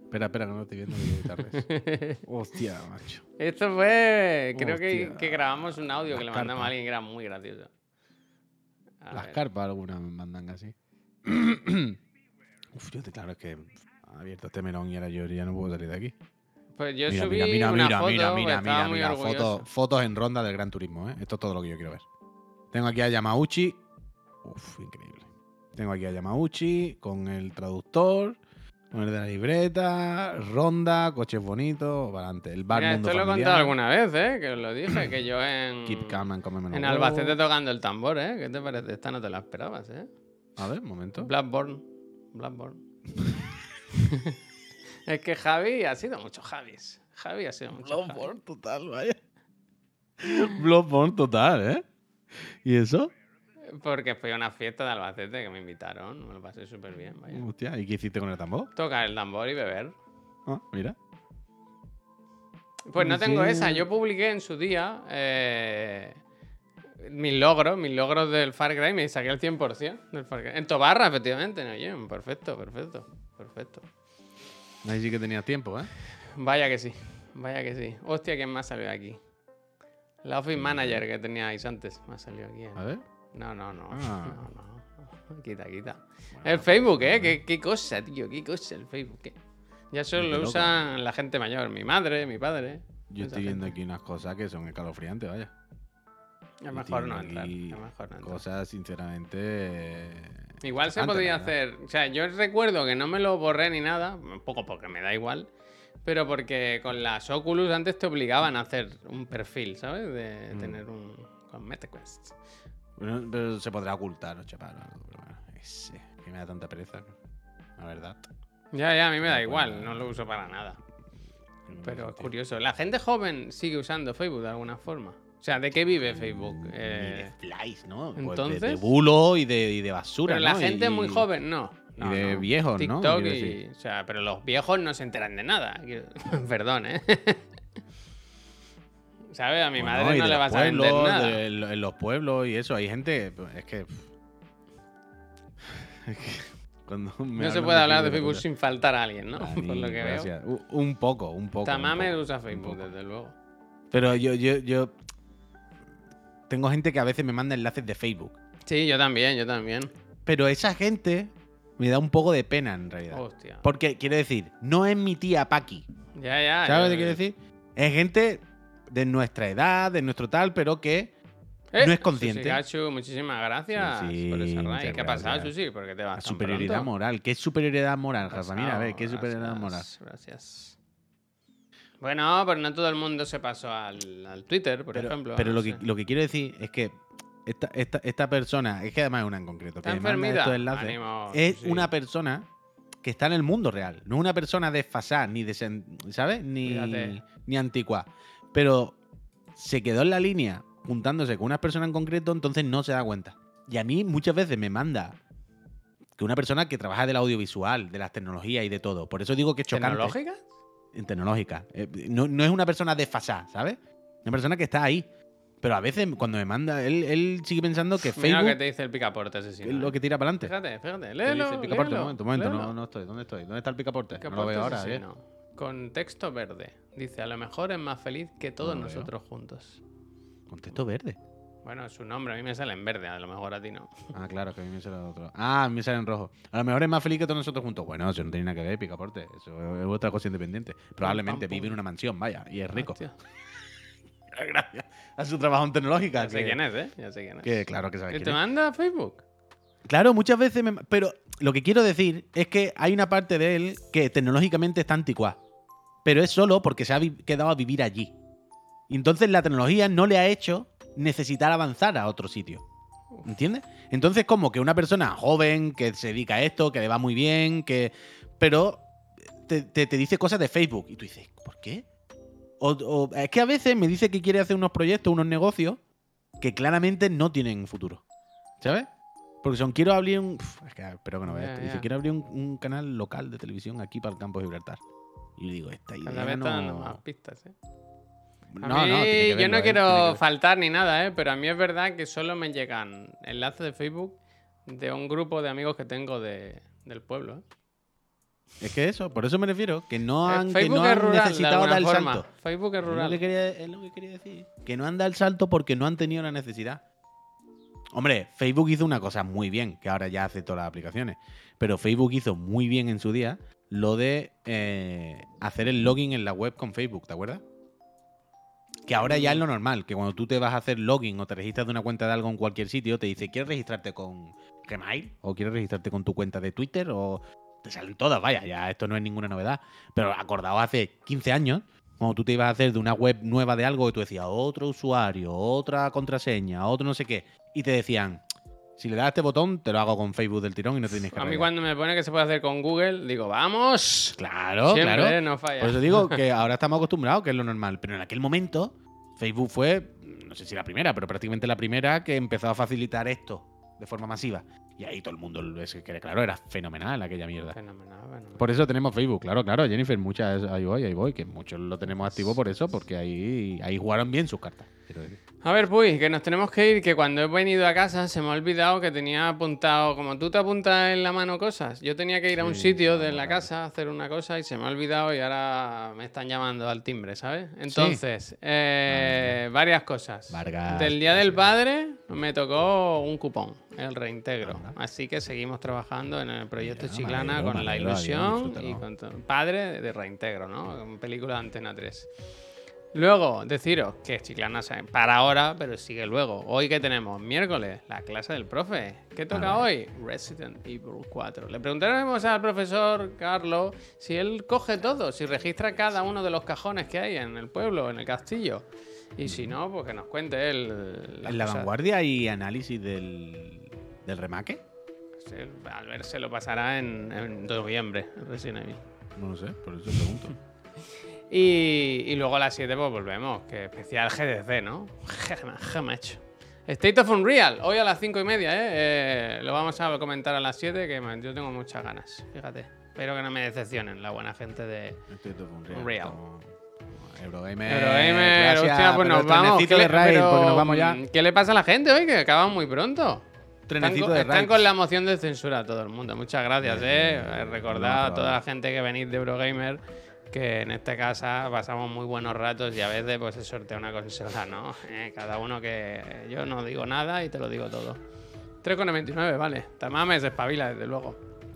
Espera, espera, que no estoy viendo tardes. Hostia, macho. Esto fue. Creo que, grabamos un audio que le mandamos carpas. a alguien que era muy gracioso. A Las ver. carpas algunas me mandan así. Uf, yo te, claro, es que abierto este melón y ahora yo ya no puedo salir de aquí. Pues yo mira, subí mira, mira, una mira, foto, mira, mira, mira, mira, fotos, fotos en ronda del Gran Turismo, ¿eh? Esto es todo lo que yo quiero ver. Tengo aquí a Yamauchi. Uf, increíble. Tengo aquí a Yamauchi con el traductor, con el de la libreta, ronda, coches bonitos, para adelante. El bar Mira, mundo esto lo he contado alguna vez, ¿eh? Que os lo dije, que yo en. Keep calm and come menos En. Albacete tocando el tambor, ¿eh? ¿Qué te parece? Esta no te la esperabas, ¿eh? A ver, un momento. Blackburn. Blackburn. es que Javi ha sido mucho Javis. Javi ha sido mucho Javi. Bloodborne total, vaya. Bloodborne total, ¿eh? ¿Y eso? Porque fui a una fiesta de Albacete que me invitaron. Me lo pasé súper bien, vaya. Hostia, ¿y qué hiciste con el tambor? Tocar el tambor y beber. Ah, mira. Pues no tengo Sí. esa. Yo publiqué en su día eh, mis logros, mis logros del Far Cry. Me saqué el 100% del Far Cry. En Tobarra, efectivamente. No, oye, perfecto, perfecto, perfecto. Ahí sí que tenías tiempo, ¿eh? Vaya que sí, vaya que sí. Hostia, ¿quién más salió aquí? La Office Manager que teníais antes. Me ha salido aquí. ¿eh? A ver. No, no, no. Ah. No, no. Quita, quita. El Facebook, ¿eh? ¿Qué, qué cosa, tío. Qué cosa el Facebook, ¿eh? Ya solo lo usan la gente mayor. Mi madre, mi padre. Yo estoy viendo aquí unas cosas que son escalofriantes, vaya. Es mejor no entrar. Es mejor no entrar. Cosas, sinceramente. Igual se verdad. hacer. O sea, yo recuerdo que no me lo borré ni nada. Un poco porque me da igual. Pero porque con las Oculus antes te obligaban a hacer un perfil, ¿sabes? De Mm. tener un. Con MetaQuest. Pero, pero se podrá ocultar, ¿no, chaval? Ese, que me da tanta pereza. La verdad. Ya, ya, a mí me da No, igual. pues, No lo uso para nada. No Pero es curioso. La gente joven sigue usando Facebook de alguna forma. O sea, ¿de qué vive Facebook? Eh, de flies, ¿no? Pues de- de, bulo y de, y de basura. pero la ¿no? gente Y- muy joven, no. y No, de no. viejos, ¿no? TikTok Quiero y. O sea, pero los viejos no se enteran de nada. Perdón, ¿eh? ¿Sabes? A mi Bueno, madre no le vas a vender nada. de en los pueblos y eso, hay gente. pues, Es que. es que cuando me No se puede hablar de Facebook, sin faltar a alguien, ¿no? Por lo que veo. gracias. Un poco, un poco. poco, usa Facebook, poco. desde luego. Pero yo, yo, yo. Tengo gente que a veces me manda enlaces de Facebook. Sí, yo también, yo también. Pero esa gente me da un poco de pena en realidad. Hostia. Porque, quiero decir, no es mi tía Paqui. Ya, ya. ¿Sabes lo que quiero decir? Es gente de nuestra edad, de nuestro tal, pero que Eh, no es consciente. Gachu, muchísimas gracias Susi, por esa muchas ¿Qué ha pasado. Susi? ¿Por qué te vas la superioridad moral. ¿Qué es superioridad moral? Mira, a ver, ¿qué es superioridad moral? Gracias. Bueno, pero no todo el mundo se pasó al, al Twitter, por Pero, ejemplo. pero no lo, que, lo que quiero decir es que esta, esta, esta persona, es que además es una en concreto, ¿Está que enfermita? estos enlaces, Ánimo, es una persona que está en el mundo real. No es una persona desfasada, ni desen- ¿sabes? Ni, Fíjate. ni antigua. Pero se quedó en la línea juntándose con una persona en concreto, entonces no se da cuenta. Y a mí muchas veces me manda que una persona que trabaja del audiovisual, de las tecnologías y de todo. Por eso digo que es chocante. ¿Tecnológica? En tecnológica. Eh, no, no es una persona desfasada, ¿sabes? Una persona que está ahí. Pero a veces cuando me manda, él, él sigue pensando que Mira lo que Facebook te dice el picaporte asesino. es lo que tira para adelante. Fíjate, fíjate. ¿Qué Léelo, dice el picaporte? léelo, Un momento, un momento, no, no estoy. ¿Dónde estoy? ¿Dónde está el picaporte? No lo Picaporte veo ahora, ¿eh? Con texto verde. Dice, a lo mejor es más feliz que todos No lo veo. nosotros juntos. Contexto verde. Bueno, su nombre a mí me sale en verde, a lo mejor a ti no. Ah, claro, que a mí me sale otro. Ah, a mí me sale en rojo. A lo mejor es más feliz que todos nosotros juntos. Bueno, eso no tiene nada que ver, picaporte. Eso es otra cosa independiente. Probablemente vive en una mansión, vaya, y es rico. Hostia. Gracias a su trabajo en tecnológica. Ya sé que- quién es, ¿eh? Ya sé quién es. Que claro que sabes ¿Y quién te es. manda a Facebook? Claro, muchas veces me... Pero lo que quiero decir es que hay una parte de él que tecnológicamente está anticuada. Pero es solo porque se ha quedado a vivir allí. Y entonces la tecnología no le ha hecho necesitar avanzar a otro sitio. ¿Entiendes? Entonces como que una persona joven que se dedica a esto, que le va muy bien, que... Pero te, te- te dice cosas de Facebook. Y tú dices, ¿por qué? O, o- es que a veces me dice que quiere hacer unos proyectos, unos negocios que claramente no tienen futuro. ¿Sabes? Porque son, quiero abrir un. Uf, es que espero que no veas esto. Dice, quiero abrir un, un canal local de televisión aquí para el campo de Gibraltar. Y yo digo, esta idea Cada vez no... más pistas, ¿eh? A mí, no, yo no ¿eh? quiero faltar ni nada, ¿eh? Pero a mí es verdad que solo me llegan enlaces de Facebook de un grupo de amigos que tengo de, del pueblo. ¿eh? Es que eso, por eso me refiero, que no Eh, han, que no es han rural, necesitado dar el forma. salto. Facebook es Es lo, que rural. quería, es lo que quería decir. Que no han dado el salto porque no han tenido la necesidad. Hombre, Facebook hizo una cosa muy bien, que ahora ya hace todas las aplicaciones. Pero Facebook hizo muy bien en su día lo de eh, hacer el login en la web con Facebook, ¿te acuerdas? Que ahora ya es lo normal, que cuando tú te vas a hacer login o te registras de una cuenta de algo en cualquier sitio, te dice, ¿quieres registrarte con Gmail? ¿O quieres registrarte con tu cuenta de Twitter? O te salen todas, vaya, ya esto no es ninguna novedad. Pero acordado hace 15 años, cuando tú te ibas a hacer de una web nueva de algo y tú decías otro usuario, otra contraseña, otro no sé qué, y te decían, si le das a este botón, te lo hago con Facebook del tirón y no tienes que A mí arreglar". cuando me pone que se puede hacer con Google, digo, ¡vamos! Claro, Siempre, claro. no falla. Por eso digo que ahora estamos acostumbrados, que es lo normal. Pero en aquel momento, Facebook fue, no sé si la primera, pero prácticamente la primera que empezó a facilitar esto de forma masiva. Y ahí todo el mundo, es que claro, era fenomenal aquella mierda. Fenomenal, fenomenal. Por eso tenemos Facebook, claro, claro, Jennifer, muchas, ahí voy, ahí voy, que muchos lo tenemos activo por eso, porque ahí, ahí jugaron bien sus cartas. Quiero decir. A ver, Puy, que nos tenemos que ir, que cuando he venido a casa se me ha olvidado que tenía apuntado, como tú te apuntas en la mano cosas, yo tenía que ir a un Sí, sitio de la casa a hacer una cosa y se me ha olvidado y ahora me están llamando al timbre, ¿sabes? Entonces, eh, varias cosas. Vargas, Del Día del. Padre me tocó un cupón, el reintegro. Anda. Así que seguimos trabajando en el proyecto Mira, Chiclana con la ilusión y con padre de reintegro, ¿no? En película de Antena 3. Luego, deciros que Chiclana se- para ahora, pero sigue luego. Hoy que tenemos miércoles, la clase del profe. ¿Qué toca hoy? Resident Evil 4. Le preguntaremos al profesor Carlos si él coge todo, si registra cada uno de los cajones que hay en el pueblo, en el castillo. Y si no, pues que nos cuente él. En la cosas. vanguardia hay análisis del, del remake. Al ver se lo pasará en, en noviembre, Resident Evil. No lo sé, por eso pregunto. Y, y luego a las 7 pues volvemos, que especial GDC, ¿no? Gemacho. State of Unreal, hoy a las 5 y media, ¿eh? Eh, Lo vamos a comentar a las 7, que man, yo tengo muchas ganas, fíjate. Espero que no me decepcionen la buena gente de... Estoy todo con Real. Real. Estamos- Eurogamer. Eurogamer, hostia, pues nos vamos. trenecito ¿Qué de le- raid, pero, porque nos vamos ya. mm, ¿Qué le pasa a la gente hoy? Que acaban muy pronto. Están, Trenecito con, de están raid. con la moción de censura a todo el mundo. Muchas gracias, eh. bien, bien. Recordad a No, toda la gente que venís de Eurogamer que en esta casa pasamos muy buenos ratos y a veces pues se sortea una consola, ¿no? Eh, cada uno que yo no digo nada y te lo digo todo. 3,99, vale. Tamames espabila, desde luego.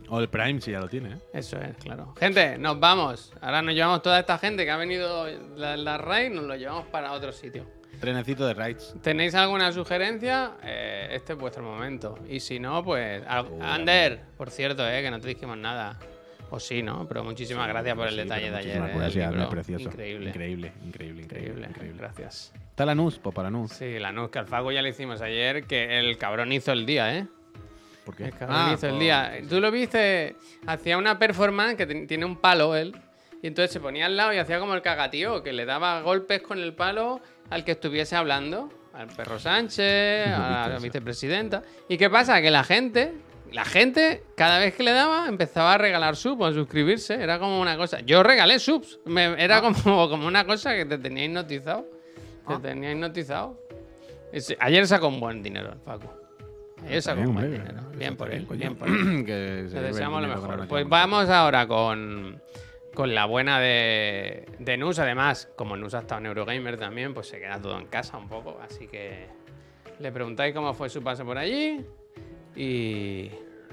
O el Prime, si ya lo tiene. ¿eh? Eso es, claro. Gente, nos vamos. Ahora nos llevamos toda esta gente que ha venido la, la raid, nos lo llevamos para otro sitio. Trenecito de raids. ¿Tenéis alguna sugerencia? Eh, este es vuestro momento. Y si no, pues. al- Ander, por cierto, eh, que no te dijimos nada. O sí, ¿no? Pero muchísimas gracias por el Sí, detalle de ayer. muchísimas eh, gracias, precioso. Increíble. Increíble, increíble, increíble. Gracias. ¿Está la NUS? Pues para NUS. Sí, la NUS que al Fago ya le hicimos ayer, que el cabrón hizo el día, ¿eh? ¿Por qué? El cabrón Ah, hizo el día. Tú lo viste, hacía una performance que tiene un palo él. Y entonces se ponía al lado y hacía como el cagatío, que le daba golpes con el palo al que estuviese hablando. Al perro Sánchez, a la vicepresidenta. ¿Y qué pasa? Que la gente, la gente, cada vez que le daba, empezaba a regalar subs o a suscribirse. Era como una cosa. Yo regalé subs. Me- Ah. era como, como una cosa que te tenía hipnotizado. Te tenía hipnotizado. Ayer sacó un buen dinero el Facu. Ayer sacó un buen dinero. Bien por él, coño. bien por él. que se Le deseamos lo mejor. Pues vamos ahora con con la buena de, de Nus. Además, como Nus ha estado en Eurogamer también, pues se queda todo en casa un poco. Así que le preguntáis cómo fue su paso por allí y,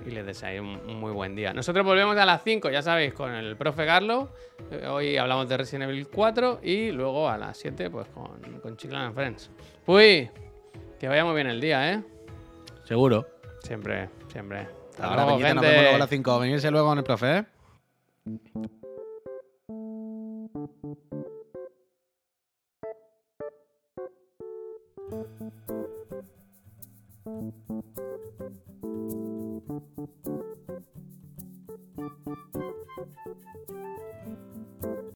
y les deseáis un, muy buen día. Nosotros volvemos a las 5, ya sabéis, con el profe Carlos. Eh, Hoy hablamos de Resident Evil 4 y luego a las 7, pues con, con Chiclan and Friends. Uy, que vaya muy bien el día, ¿eh? Seguro. Siempre, siempre. Hasta Ahora, luego, Peñita, nos gente. vemos luego a las 5. Venirse luego con el profe, ¿eh?